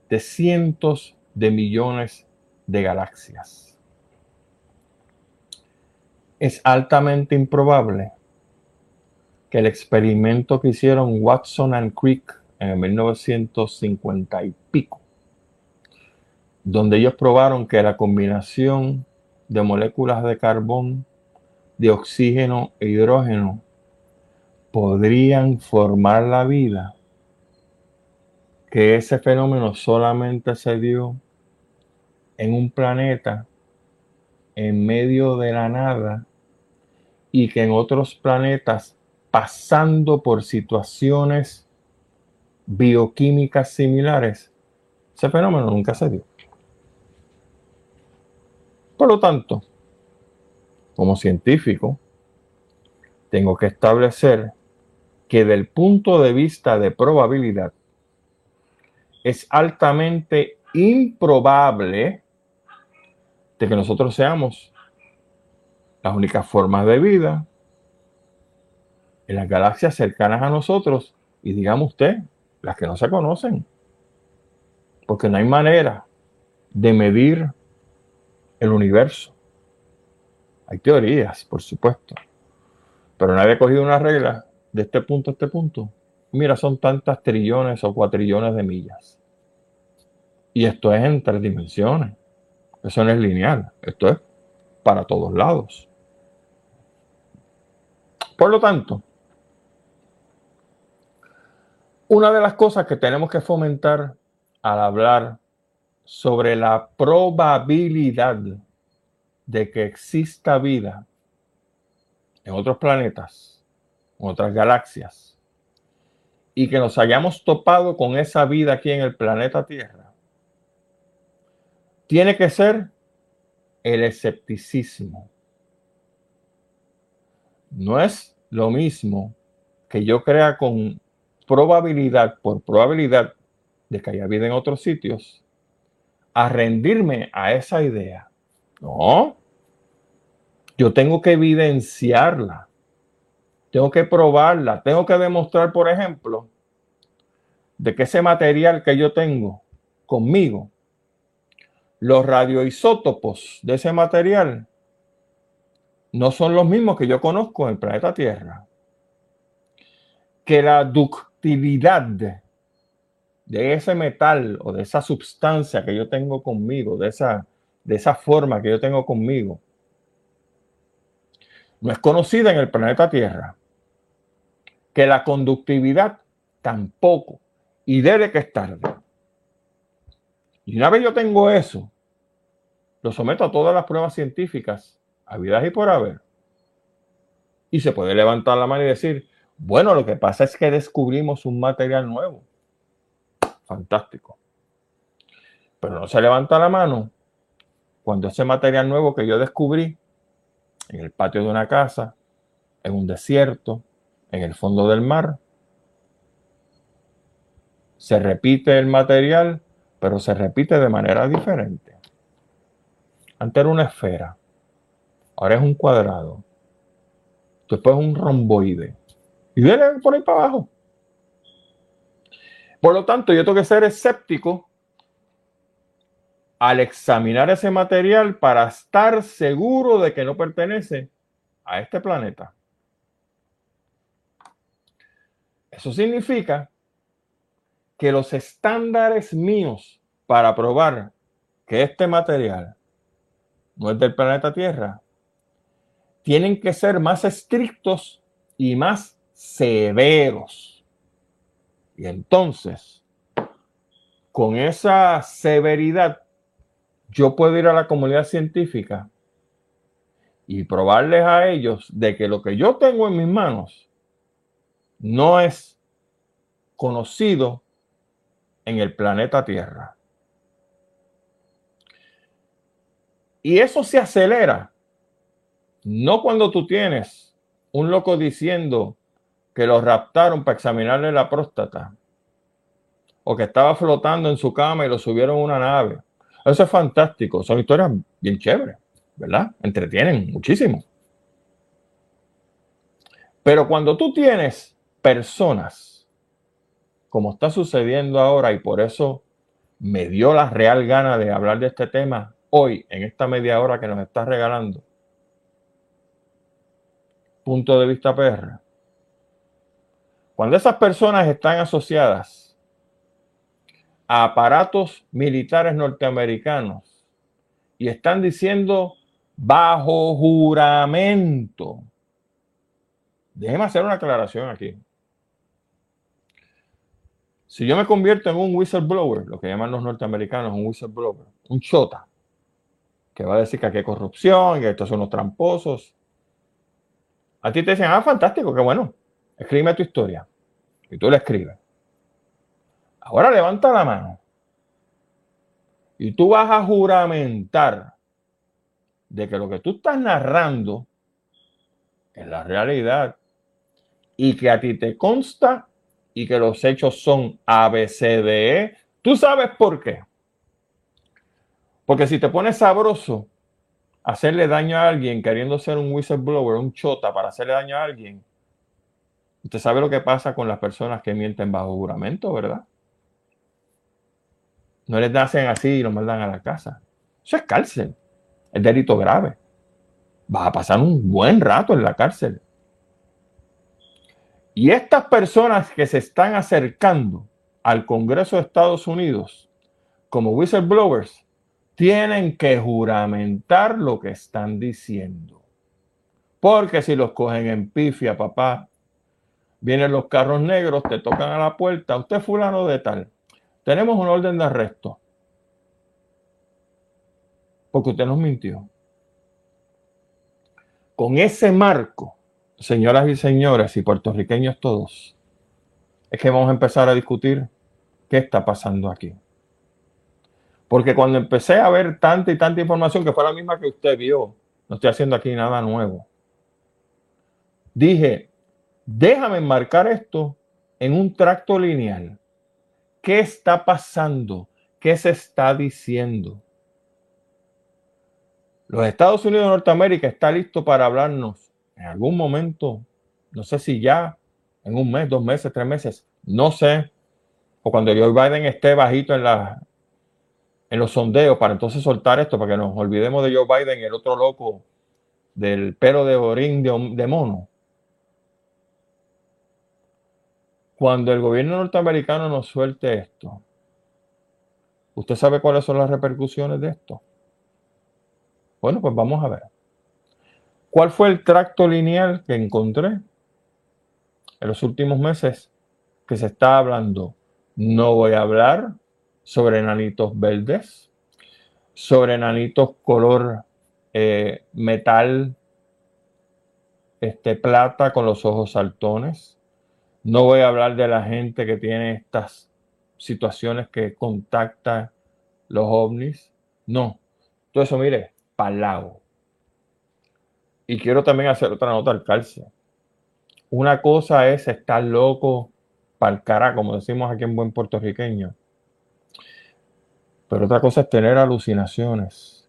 Speaker 1: de cientos de millones de galaxias. Es altamente improbable que el experimento que hicieron Watson and Crick en 1950 y pico, donde ellos probaron que la combinación de moléculas de carbón, de oxígeno e hidrógeno podrían formar la vida, que ese fenómeno solamente se dio en un planeta en medio de la nada y que en otros planetas pasando por situaciones bioquímicas similares, ese fenómeno nunca se dio. Por lo tanto, como científico, tengo que establecer que del punto de vista de probabilidad es altamente improbable de que nosotros seamos las únicas formas de vida en las galaxias cercanas a nosotros y digamos usted, las que no se conocen, porque no hay manera de medir el universo. Hay teorías, por supuesto, pero nadie ha cogido una regla de este punto a este punto. Mira, son tantas trillones o cuatrillones de millas. Y esto es en tres dimensiones. Eso no es lineal. Esto es para todos lados. Por lo tanto, una de las cosas que tenemos que fomentar al hablar sobre la probabilidad de que exista vida en otros planetas, en otras galaxias, y que nos hayamos topado con esa vida aquí en el planeta Tierra, tiene que ser el escepticismo. No es lo mismo que yo crea con probabilidad, por probabilidad de que haya vida en otros sitios, a rendirme a esa idea. No. Yo tengo que evidenciarla. Tengo que probarla. Tengo que demostrar, por ejemplo, de que ese material que yo tengo conmigo, los radioisótopos de ese material, no son los mismos que yo conozco en el planeta Tierra. Que la ductilidad de ese metal o de esa sustancia que yo tengo conmigo, de esa, de esa forma que yo tengo conmigo, no es conocida en el planeta Tierra. Que la conductividad tampoco. Y debe que estar. Y una vez yo tengo eso, lo someto a todas las pruebas científicas, habidas y por haber. Y se puede levantar la mano y decir, bueno, lo que pasa es que descubrimos un material nuevo fantástico. Pero no se levanta la mano cuando ese material nuevo que yo descubrí en el patio de una casa, en un desierto, en el fondo del mar, se repite el material, pero se repite de manera diferente. Antes era una esfera, ahora es un cuadrado, después un romboide. Y viene por ahí para abajo. Por lo tanto, yo tengo que ser escéptico al examinar ese material para estar seguro de que no pertenece a este planeta. Eso significa que los estándares míos para probar que este material no es del planeta Tierra tienen que ser más estrictos y más severos. Y entonces, con esa severidad, yo puedo ir a la comunidad científica y probarles a ellos de que lo que yo tengo en mis manos no es conocido en el planeta Tierra. Y eso se acelera, no cuando tú tienes un loco diciendo que lo raptaron para examinarle la próstata o que estaba flotando en su cama y lo subieron a una nave. Eso es fantástico. Son historias bien chéveres, ¿verdad? Entretienen muchísimo. Pero cuando tú tienes personas, como está sucediendo ahora, y por eso me dio la real gana de hablar de este tema hoy, en esta media hora que nos está regalando, punto de vista PR, cuando esas personas están asociadas a aparatos militares norteamericanos y están diciendo bajo juramento, déjeme hacer una aclaración aquí. Si yo me convierto en un whistleblower, lo que llaman los norteamericanos un whistleblower, un chota, que va a decir que aquí hay corrupción, que estos son los tramposos, a ti te dicen, ah, fantástico, qué bueno, escribe tu historia. Y tú la escribes. Ahora levanta la mano. Y tú vas a juramentar de que lo que tú estás narrando es la realidad y que a ti te consta y que los hechos son ABCDE. Tú sabes por qué. Porque si te pones sabroso hacerle daño a alguien queriendo ser un whistleblower, un chota para hacerle daño a alguien, Usted sabe lo que pasa con las personas que mienten bajo juramento, ¿verdad? No les hacen así y los mandan a la casa. Eso es cárcel. Es delito grave. Vas a pasar un buen rato en la cárcel. Y estas personas que se están acercando al Congreso de Estados Unidos como whistleblowers tienen que juramentar lo que están diciendo. Porque si los cogen en pifia, papá, Vienen los carros negros, te tocan a la puerta. Usted fulano de tal. Tenemos un orden de arresto. porque usted nos mintió. Con ese marco, señoras y señores y puertorriqueños todos, es que vamos a empezar a discutir qué está pasando aquí. Porque cuando empecé a ver tanta y tanta información, que fue la misma que usted vio, no estoy haciendo aquí nada nuevo, dije, déjame enmarcar esto en un tracto lineal. ¿Qué está pasando? ¿Qué se está diciendo? Los Estados Unidos de Norteamérica está listo para hablarnos en algún momento, no sé si ya, en un mes, dos meses, tres meses, no sé, o cuando Joe Biden esté bajito en, la, en los sondeos para entonces soltar esto, para que nos olvidemos de Joe Biden, el otro loco del pelo de orín de, de mono. Cuando el gobierno norteamericano nos suelte esto, ¿usted sabe cuáles son las repercusiones de esto? Bueno, pues vamos a ver. ¿Cuál fue el tracto lineal que encontré en los últimos meses que se está hablando? No voy a hablar sobre enanitos verdes, sobre enanitos color eh, metal, este, plata con los ojos saltones. No voy a hablar de la gente que tiene estas situaciones que contacta los ovnis. No. Todo eso, mire, lado. Y quiero también hacer otra nota al calce. Una cosa es estar loco para el cara, como decimos aquí en buen puertorriqueño. Pero otra cosa es tener alucinaciones.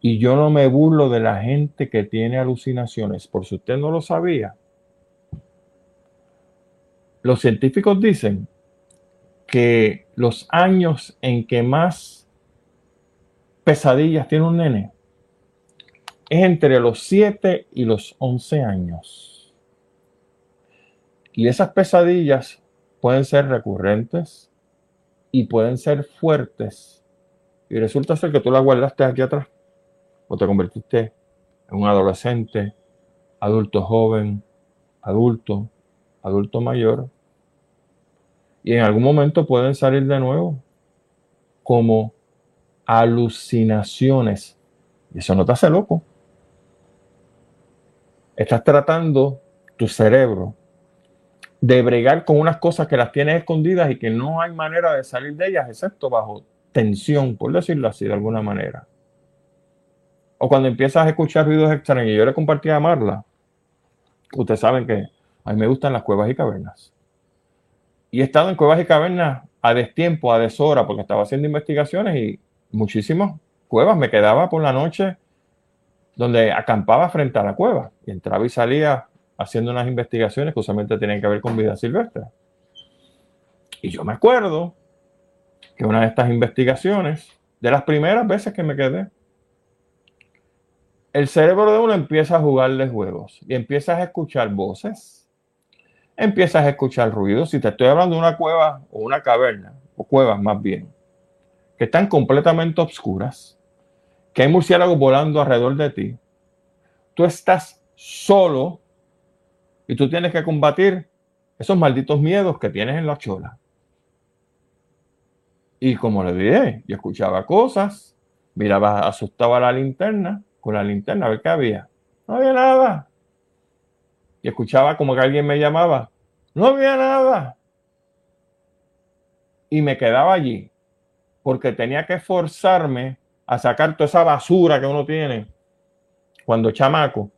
Speaker 1: Y yo no me burlo de la gente que tiene alucinaciones, por si usted no lo sabía. Los científicos dicen que los años en que más pesadillas tiene un nene es entre los 7 y los 11 años. Y esas pesadillas pueden ser recurrentes y pueden ser fuertes. Y resulta ser que tú las guardaste aquí atrás o te convertiste en un adolescente, adulto joven, adulto, adulto mayor. Y en algún momento pueden salir de nuevo como alucinaciones. Y eso no te hace loco. Estás tratando tu cerebro de bregar con unas cosas que las tienes escondidas y que no hay manera de salir de ellas, excepto bajo tensión, por decirlo así de alguna manera. O cuando empiezas a escuchar ruidos extraños. Yo le compartí a Marla. Ustedes saben que a mí me gustan las cuevas y cavernas. Y he estado en cuevas y cavernas a destiempo, a deshora, porque estaba haciendo investigaciones y muchísimas cuevas. Me quedaba por la noche donde acampaba frente a la cueva y entraba y salía haciendo unas investigaciones que usualmente tenían que ver con vida silvestre. Y yo me acuerdo que una de estas investigaciones, de las primeras veces que me quedé, el cerebro de uno empieza a jugarle juegos y empiezas a escuchar voces, empiezas a escuchar ruidos. Si te estoy hablando de una cueva o una caverna, o cuevas más bien, que están completamente oscuras, que hay murciélagos volando alrededor de ti, tú estás solo y tú tienes que combatir esos malditos miedos que tienes en la chola. Y como le dije, yo escuchaba cosas, miraba, asustaba la linterna, con la linterna a ver qué había. No había nada. Y escuchaba como que alguien me llamaba. No había nada. Y me quedaba allí porque tenía que forzarme a sacar toda esa basura que uno tiene cuando chamaco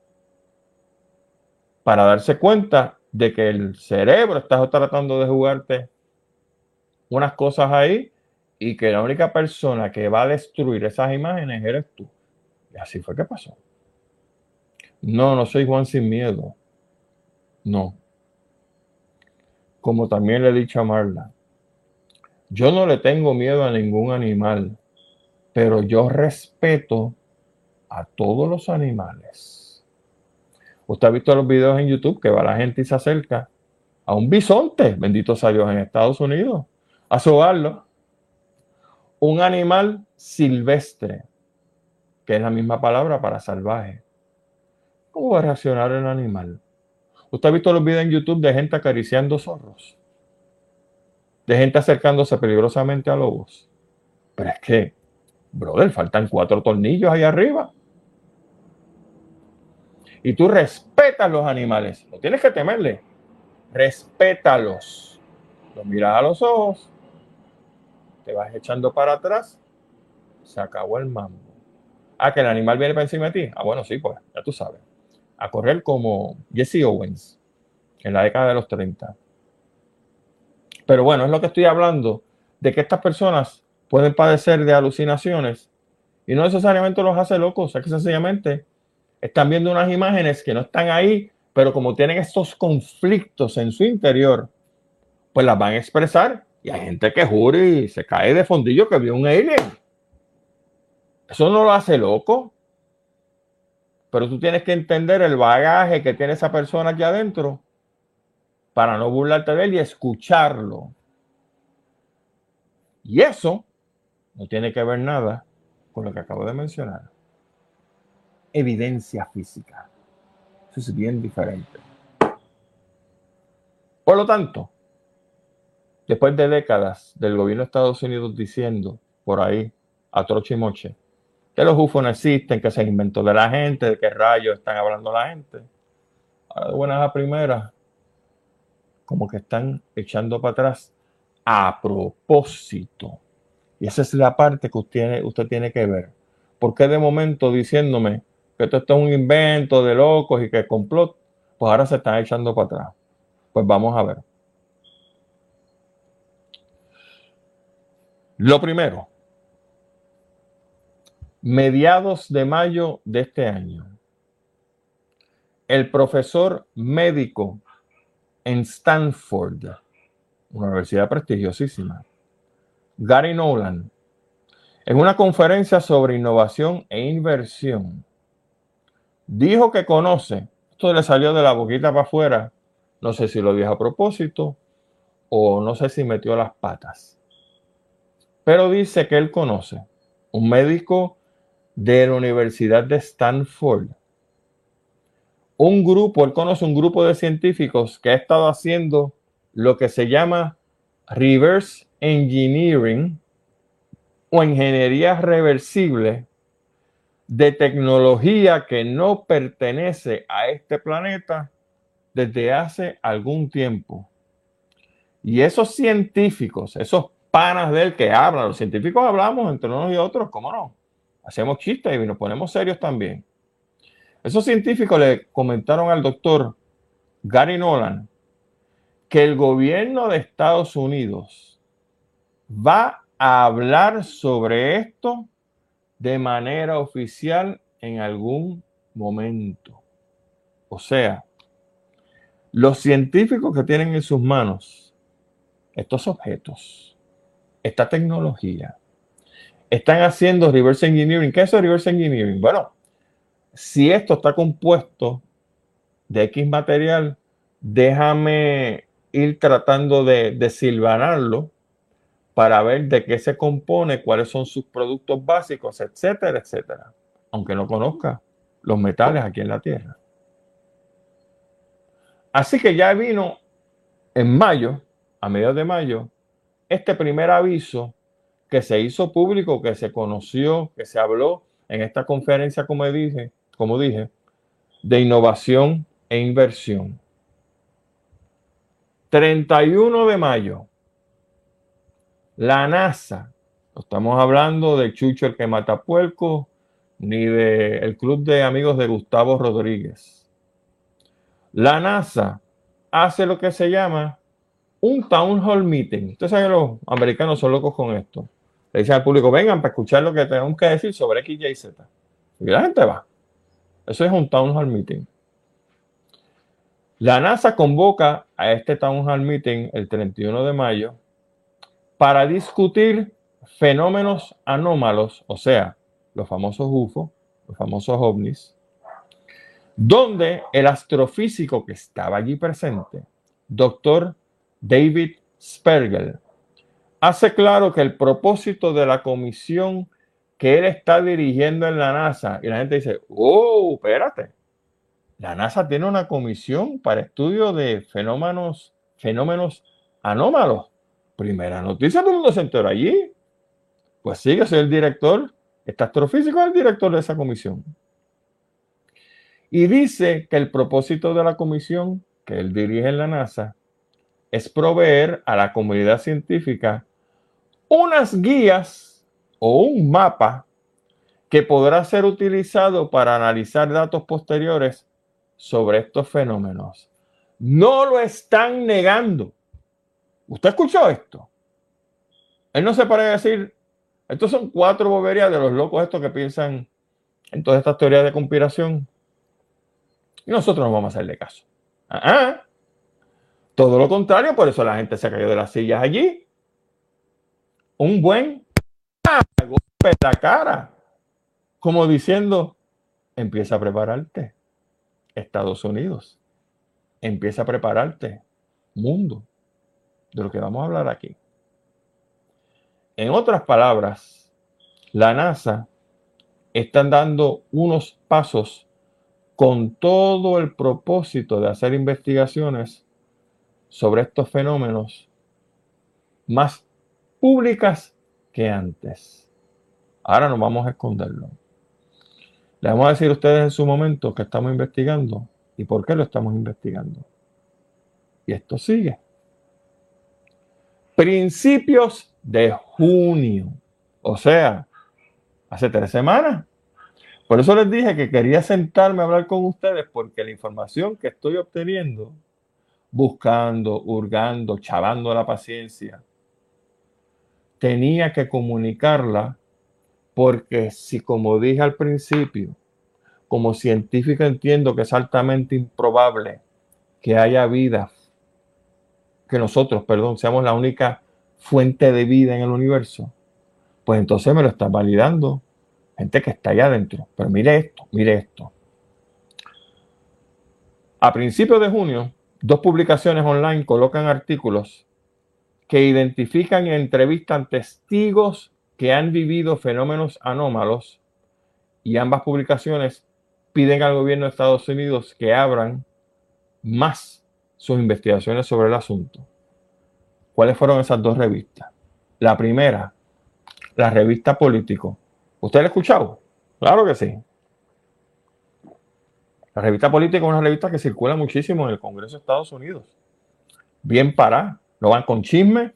Speaker 1: para darse cuenta de que el cerebro está tratando de jugarte unas cosas ahí y que la única persona que va a destruir esas imágenes eres tú. Y así fue que pasó. No, no soy Juan sin miedo. No. Como también le he dicho a Marla, yo no le tengo miedo a ningún animal, pero yo respeto a todos los animales. Usted ha visto los videos en YouTube que va la gente y se acerca a un bisonte, bendito sea Dios, en Estados Unidos, a sobarlo. Un animal silvestre, que es la misma palabra para salvaje. ¿Cómo va a reaccionar el animal? ¿Usted ha visto los videos en YouTube de gente acariciando zorros? de gente acercándose peligrosamente a lobos. Pero es que Brother, faltan cuatro tornillos ahí arriba. Y tú respetas los animales. No tienes que temerle. Respétalos. Los miras a los ojos. Te vas echando para atrás. Se acabó el mambo. Ah, que el animal viene para encima de ti. Ah, bueno, sí, pues ya tú sabes. A correr como Jesse Owens en la década de los 30. Pero bueno, es lo que estoy hablando, de que estas personas pueden padecer de alucinaciones y no necesariamente los hace locos, es que sencillamente están viendo unas imágenes que no están ahí, pero como tienen estos conflictos en su interior, pues las van a expresar. Y hay gente que jura y se cae de fondillo que vio un alien. Eso no lo hace loco. Pero tú tienes que entender el bagaje que tiene esa persona aquí adentro para no burlarte de él y escucharlo. Y eso no tiene que ver nada con lo que acabo de mencionar. Evidencia física. Eso es bien diferente. Por lo tanto, después de décadas del gobierno de Estados Unidos diciendo por ahí a troche y moche que los UFO no existen, que se inventó de la gente, de qué rayos están hablando la gente. Ahora de buenas a primeras, como que están echando para atrás a propósito. Y esa es la parte que usted, usted tiene que ver. porque de momento diciéndome que esto, es un invento de locos y que complot, pues ahora se están echando para atrás? Pues vamos a ver. Lo primero, mediados de mayo de este año, el profesor médico en Stanford, una universidad prestigiosísima, Gary Nolan, en una conferencia sobre innovación e inversión, dijo que conoce, esto le salió de la boquita para afuera, no sé si lo dijo a propósito o no sé si metió las patas, pero dice que él conoce. Un médico de la Universidad de Stanford. Un grupo, él conoce un grupo de científicos que ha estado haciendo lo que se llama reverse engineering o ingeniería reversible de tecnología que no pertenece a este planeta desde hace algún tiempo. Y esos científicos, esos panas de él que hablan, los científicos hablamos entre unos y otros, ¿cómo no? Hacemos chistes y nos ponemos serios también. Esos científicos le comentaron al doctor Gary Nolan que el gobierno de Estados Unidos va a hablar sobre esto de manera oficial en algún momento. O sea, los científicos que tienen en sus manos estos objetos, esta tecnología, están haciendo reverse engineering. ¿Qué es reverse engineering? Bueno, si esto está compuesto de X material, déjame ir tratando de, de para ver de qué se compone, cuáles son sus productos básicos, etcétera, etcétera. Aunque no conozca los metales aquí en la Tierra. Así que ya vino en mayo, a mediados de mayo, este primer aviso que se hizo público, que se conoció, que se habló en esta conferencia, como dije, como dije, de innovación e inversión. 31 de mayo, la NASA, no estamos hablando de Chucho el que mata puerco, ni del el club de amigos de Gustavo Rodríguez. La NASA hace lo que se llama un town hall meeting. Ustedes saben que los americanos son locos con esto. Le dicen al público, vengan para escuchar lo que tenemos que decir sobre X, Y, Z. Y la gente va. Eso es un town hall meeting. La NASA convoca a este town hall meeting el 31 de mayo para discutir fenómenos anómalos, o sea, los famosos UFO, los famosos ovnis, donde el astrofísico que estaba allí presente, doctor David Spergel, hace claro que el propósito de la comisión que él está dirigiendo en la NASA. Y la gente dice, oh, espérate. La NASA tiene una comisión para estudio de fenómenos, fenómenos anómalos. Primera noticia, todo el mundo se enteró allí. Pues sí, soy el director Este astrofísico es el director de esa comisión. Y dice que el propósito de la comisión que él dirige en la NASA es proveer a la comunidad científica unas guías o un mapa que podrá ser utilizado para analizar datos posteriores sobre estos fenómenos. No lo están negando. ¿Usted escuchó esto? Él no se para decir, estos son cuatro boberías de los locos estos que piensan en todas estas teorías de conspiración. Y nosotros no vamos a hacerle caso. Todo lo contrario, por eso la gente se cayó de las sillas allí. Un buen golpe en la cara. Como diciendo, empieza a prepararte. Estados Unidos. Empieza a prepararte. Mundo. De lo que vamos a hablar aquí. En otras palabras, la NASA está dando unos pasos con todo el propósito de hacer investigaciones sobre estos fenómenos más públicas que antes. Ahora no vamos a esconderlo. Le vamos a decir a ustedes en su momento que estamos investigando y por qué lo estamos investigando. Y esto sigue. Principios de junio. O sea, hace tres semanas. Por eso les dije que quería sentarme a hablar con ustedes porque la información que estoy obteniendo, buscando, hurgando, chavando la paciencia, tenía que comunicarla porque si como dije al principio, como científico entiendo que es altamente improbable que haya vida, que nosotros, perdón, seamos la única fuente de vida en el universo, pues entonces me lo está validando gente que está allá adentro. Pero mire esto, mire esto. A principios de junio, dos publicaciones online colocan artículos que identifican y entrevistan testigos que han vivido fenómenos anómalos y ambas publicaciones piden al gobierno de Estados Unidos que abran más sus investigaciones sobre el asunto. ¿Cuáles fueron esas dos revistas? La primera, la revista Político. ¿Usted la ha escuchado? Claro que sí. La revista Político es una revista que circula muchísimo en el Congreso de Estados Unidos. Bien para, no van con chisme,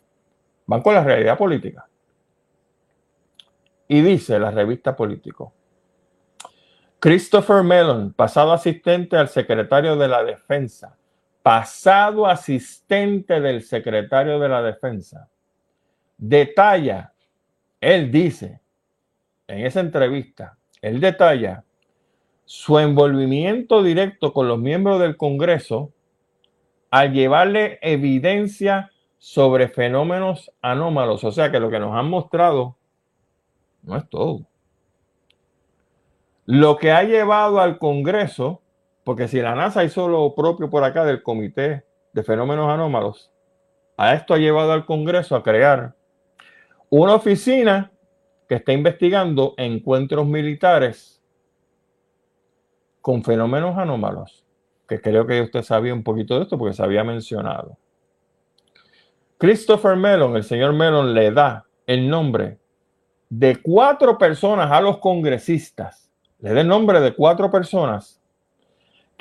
Speaker 1: van con la realidad política. Y dice la revista Político, Christopher Mellon, pasado asistente al secretario de la Defensa, pasado asistente del secretario de la Defensa, detalla, él dice, en esa entrevista, él detalla su envolvimiento directo con los miembros del Congreso al llevarle evidencia sobre fenómenos anómalos. O sea que lo que nos han mostrado no es todo. Lo que ha llevado al Congreso porque si la NASA hizo lo propio por acá del Comité de Fenómenos Anómalos, a esto ha llevado al Congreso a crear una oficina que está investigando encuentros militares con fenómenos anómalos, que creo que usted sabía un poquito de esto porque se había mencionado. Christopher Mellon, el señor Mellon, le da el nombre de cuatro personas a los congresistas, le da el nombre de cuatro personas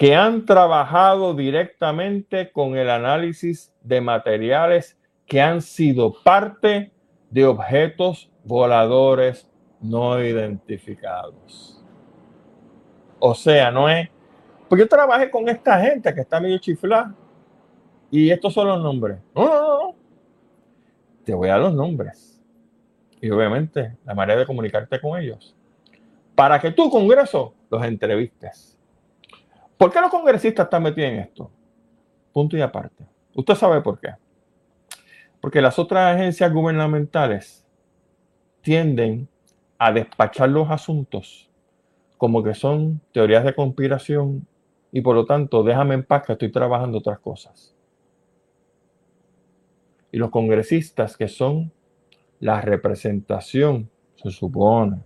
Speaker 1: que han trabajado directamente con el análisis de materiales que han sido parte de objetos voladores no identificados. O sea, no es... Pues yo trabajé con esta gente que está medio chiflada y estos son los nombres. No, no, no. Te voy a dar los nombres. Y obviamente la manera de comunicarte con ellos. Para que tu Congreso, los entrevistes. ¿Por qué los congresistas están metidos en esto? Punto y aparte. Usted sabe por qué. Porque las otras agencias gubernamentales tienden a despachar los asuntos como que son teorías de conspiración y por lo tanto déjame en paz que estoy trabajando otras cosas. Y los congresistas que son la representación, se supone,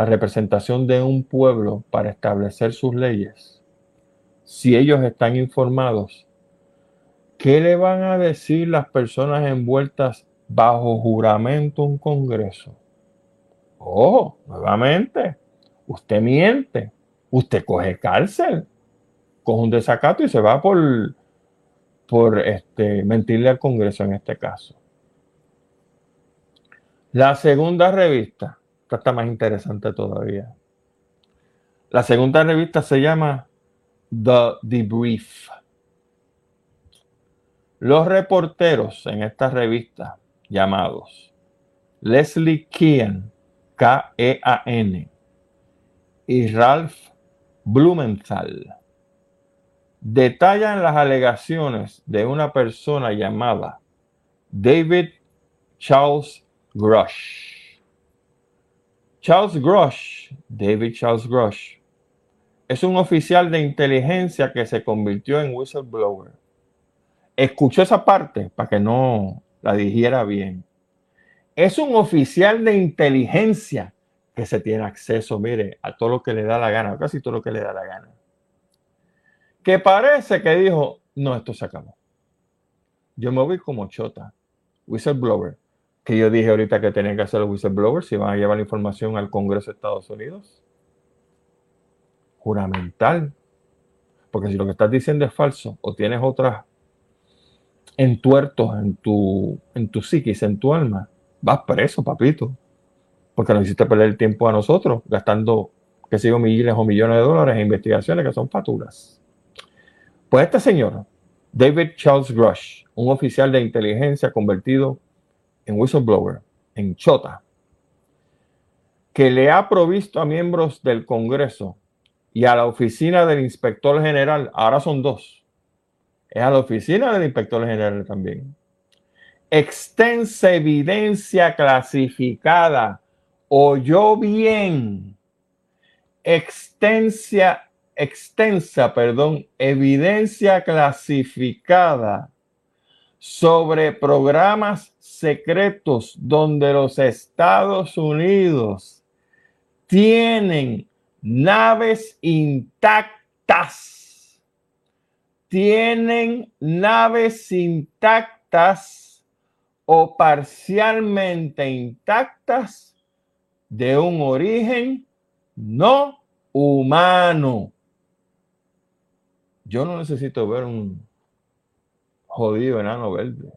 Speaker 1: la representación de un pueblo para establecer sus leyes, si ellos están informados, ¿qué le van a decir las personas envueltas bajo juramento un Congreso? Oh, nuevamente, usted miente, usted coge cárcel, coge un desacato y se va por, por este, mentirle al Congreso en este caso. La segunda revista, esta está más interesante todavía. La segunda revista se llama The Debrief. Los reporteros en esta revista llamados Leslie Kean, K-E-A-N, y Ralph Blumenthal detallan las alegaciones de una persona llamada David Charles Grush. Charles Grush, David Charles Grush, es un oficial de inteligencia que se convirtió en whistleblower. Escuchó esa parte para que no la dijera bien. Es un oficial de inteligencia que se tiene acceso, mire, a todo lo que le da la gana, casi todo lo que le da la gana. Que parece que dijo, no, esto se acabó. Yo me voy como chota, whistleblower, que yo dije ahorita que tenían que hacer los whistleblowers si van a llevar la información al Congreso de Estados Unidos juramental. Porque si lo que estás diciendo es falso o tienes otras entuertos en tu, en tu psiquis, en tu alma, vas preso, papito. Porque nos hiciste perder el tiempo a nosotros, gastando, que sigo, miles o millones de dólares en investigaciones que son facturas. Pues este señor, David Charles Grush, un oficial de inteligencia convertido en whistleblower, en chota, que le ha provisto a miembros del Congreso y a la oficina del inspector general, ahora son dos, es a la oficina del inspector general también. Extensa evidencia clasificada, oyó bien, extensa, extensa, perdón, evidencia clasificada sobre programas secretos donde los Estados Unidos tienen naves intactas. Tienen naves intactas o parcialmente intactas de un origen no humano. Yo no necesito ver un jodido enano verde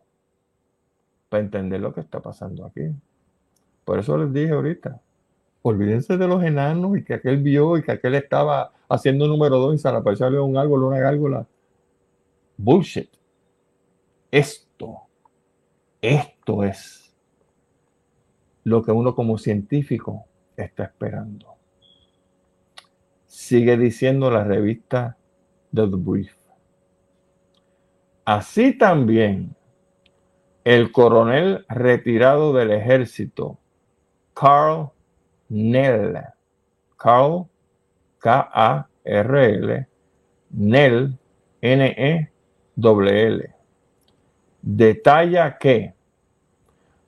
Speaker 1: para entender lo que está pasando aquí. Por eso les dije ahorita, olvídense de los enanos y que aquel vio y que aquel estaba haciendo número dos y se le apareció un árbol, una gárgola. Bullshit. Esto, esto es lo que uno como científico está esperando. Sigue diciendo la revista The Brief. Así también, el coronel retirado del ejército, Carl Nell, Carl, K-A-R-L, Nell, N-E-W-L. Detalla que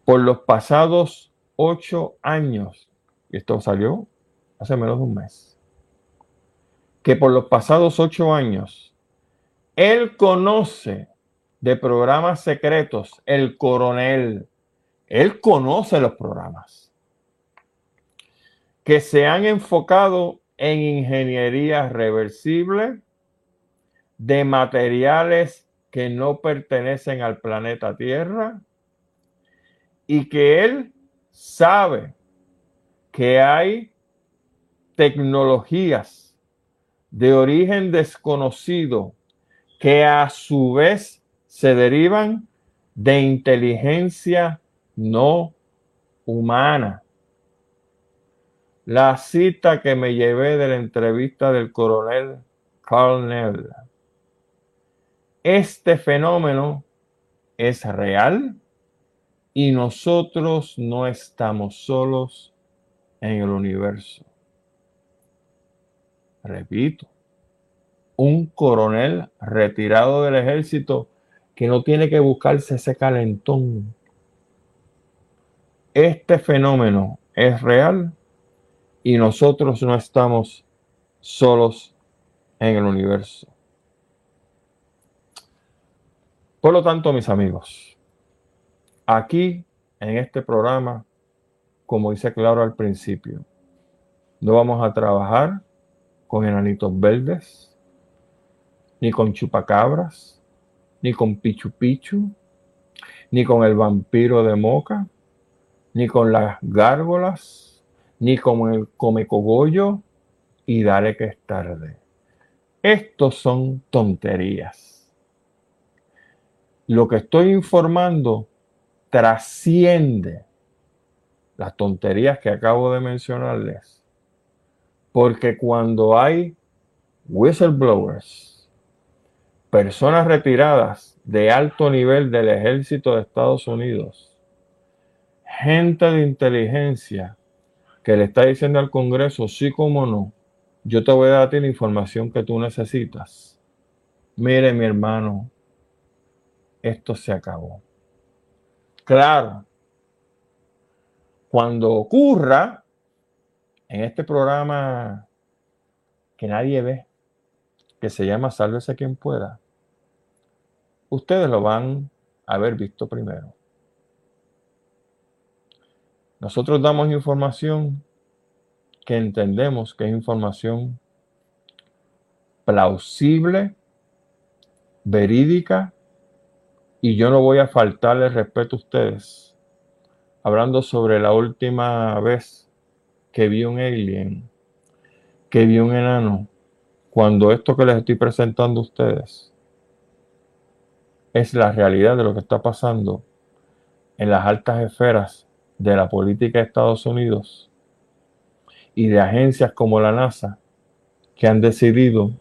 Speaker 1: por los pasados ocho años, y esto salió hace menos de un mes, que por los pasados ocho años, él conoce de programas secretos, el coronel, él conoce los programas que se han enfocado en ingeniería reversible de materiales que no pertenecen al planeta Tierra y que él sabe que hay tecnologías de origen desconocido que a su vez se derivan de inteligencia no humana la cita que me llevé de la entrevista del coronel Carl Este fenómeno es real y nosotros no estamos solos en el universo. Repito, un coronel retirado del ejército que no tiene que buscarse ese calentón. Este fenómeno es real y nosotros no estamos solos en el universo. Por lo tanto, mis amigos, aquí en este programa como hice claro al principio, no vamos a trabajar con enanitos verdes, ni con chupacabras, ni con pichu pichu, ni con el vampiro de moca, ni con las gárgolas, ni con el comecogollo y dale que es tarde. Estos son tonterías. Lo que estoy informando trasciende las tonterías que acabo de mencionarles. Porque cuando hay whistleblowers, personas retiradas de alto nivel del ejército de Estados Unidos, gente de inteligencia que le está diciendo al Congreso, sí como no, yo te voy a dar la información que tú necesitas. Mire, mi hermano, esto se acabó. Claro, cuando ocurra en este programa que nadie ve, que se llama Sálvese quien pueda, ustedes lo van a haber visto primero. Nosotros damos información que entendemos que es información plausible, verídica, y yo no voy a faltarle respeto a ustedes. Hablando sobre la última vez que vi un alien, que vi un enano, cuando esto que les estoy presentando a ustedes es la realidad de lo que está pasando en las altas esferas de la política de Estados Unidos y de agencias como la NASA que han decidido,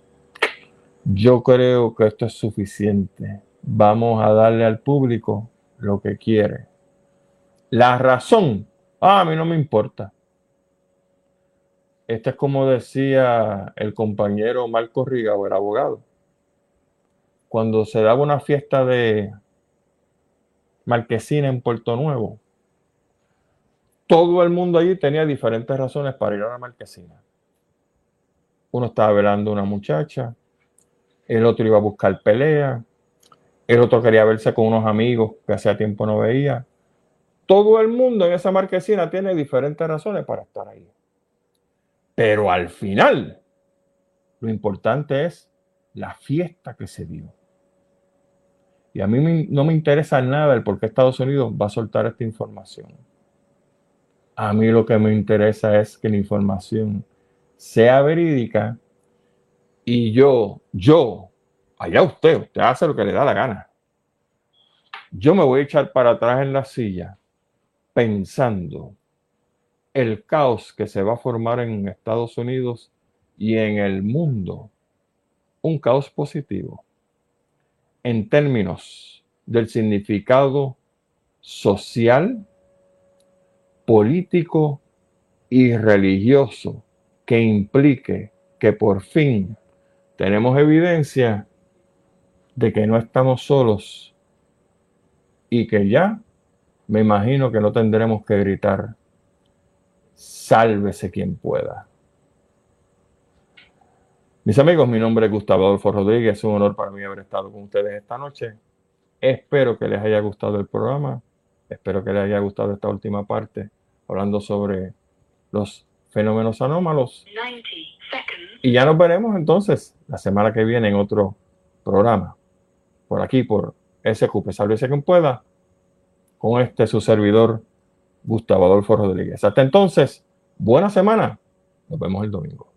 Speaker 1: yo creo que esto es suficiente. Vamos a darle al público lo que quiere. La razón, ah, a mí no me importa. Este es como decía el compañero Marco Riga, o el abogado. Cuando se daba una fiesta de marquesina en Puerto Nuevo, todo el mundo allí tenía diferentes razones para ir a la marquesina. Uno estaba velando a una muchacha, el otro iba a buscar pelea, el otro quería verse con unos amigos que hacía tiempo no veía. Todo el mundo en esa marquesina tiene diferentes razones para estar ahí. Pero al final, lo importante es la fiesta que se dio. Y a mí no me interesa nada el por qué Estados Unidos va a soltar esta información. A mí lo que me interesa es que la información sea verídica y yo, yo, allá usted, usted hace lo que le da la gana. Yo me voy a echar para atrás en la silla pensando el caos que se va a formar en Estados Unidos y en el mundo. Un caos positivo en términos del significado social político y religioso que implique que por fin tenemos evidencia de que no estamos solos y que ya me imagino que no tendremos que gritar, sálvese quien pueda. Mis amigos, mi nombre es Gustavo Adolfo Rodríguez, es un honor para mí haber estado con ustedes esta noche. Espero que les haya gustado el programa. Espero que les haya gustado esta última parte, hablando sobre los fenómenos anómalos. Y ya nos veremos entonces la semana que viene en otro programa, por aquí, por SQP, Sálvese quien pueda, con este su servidor, Gustavo Adolfo Rodríguez. Hasta entonces, buena semana. Nos vemos el domingo.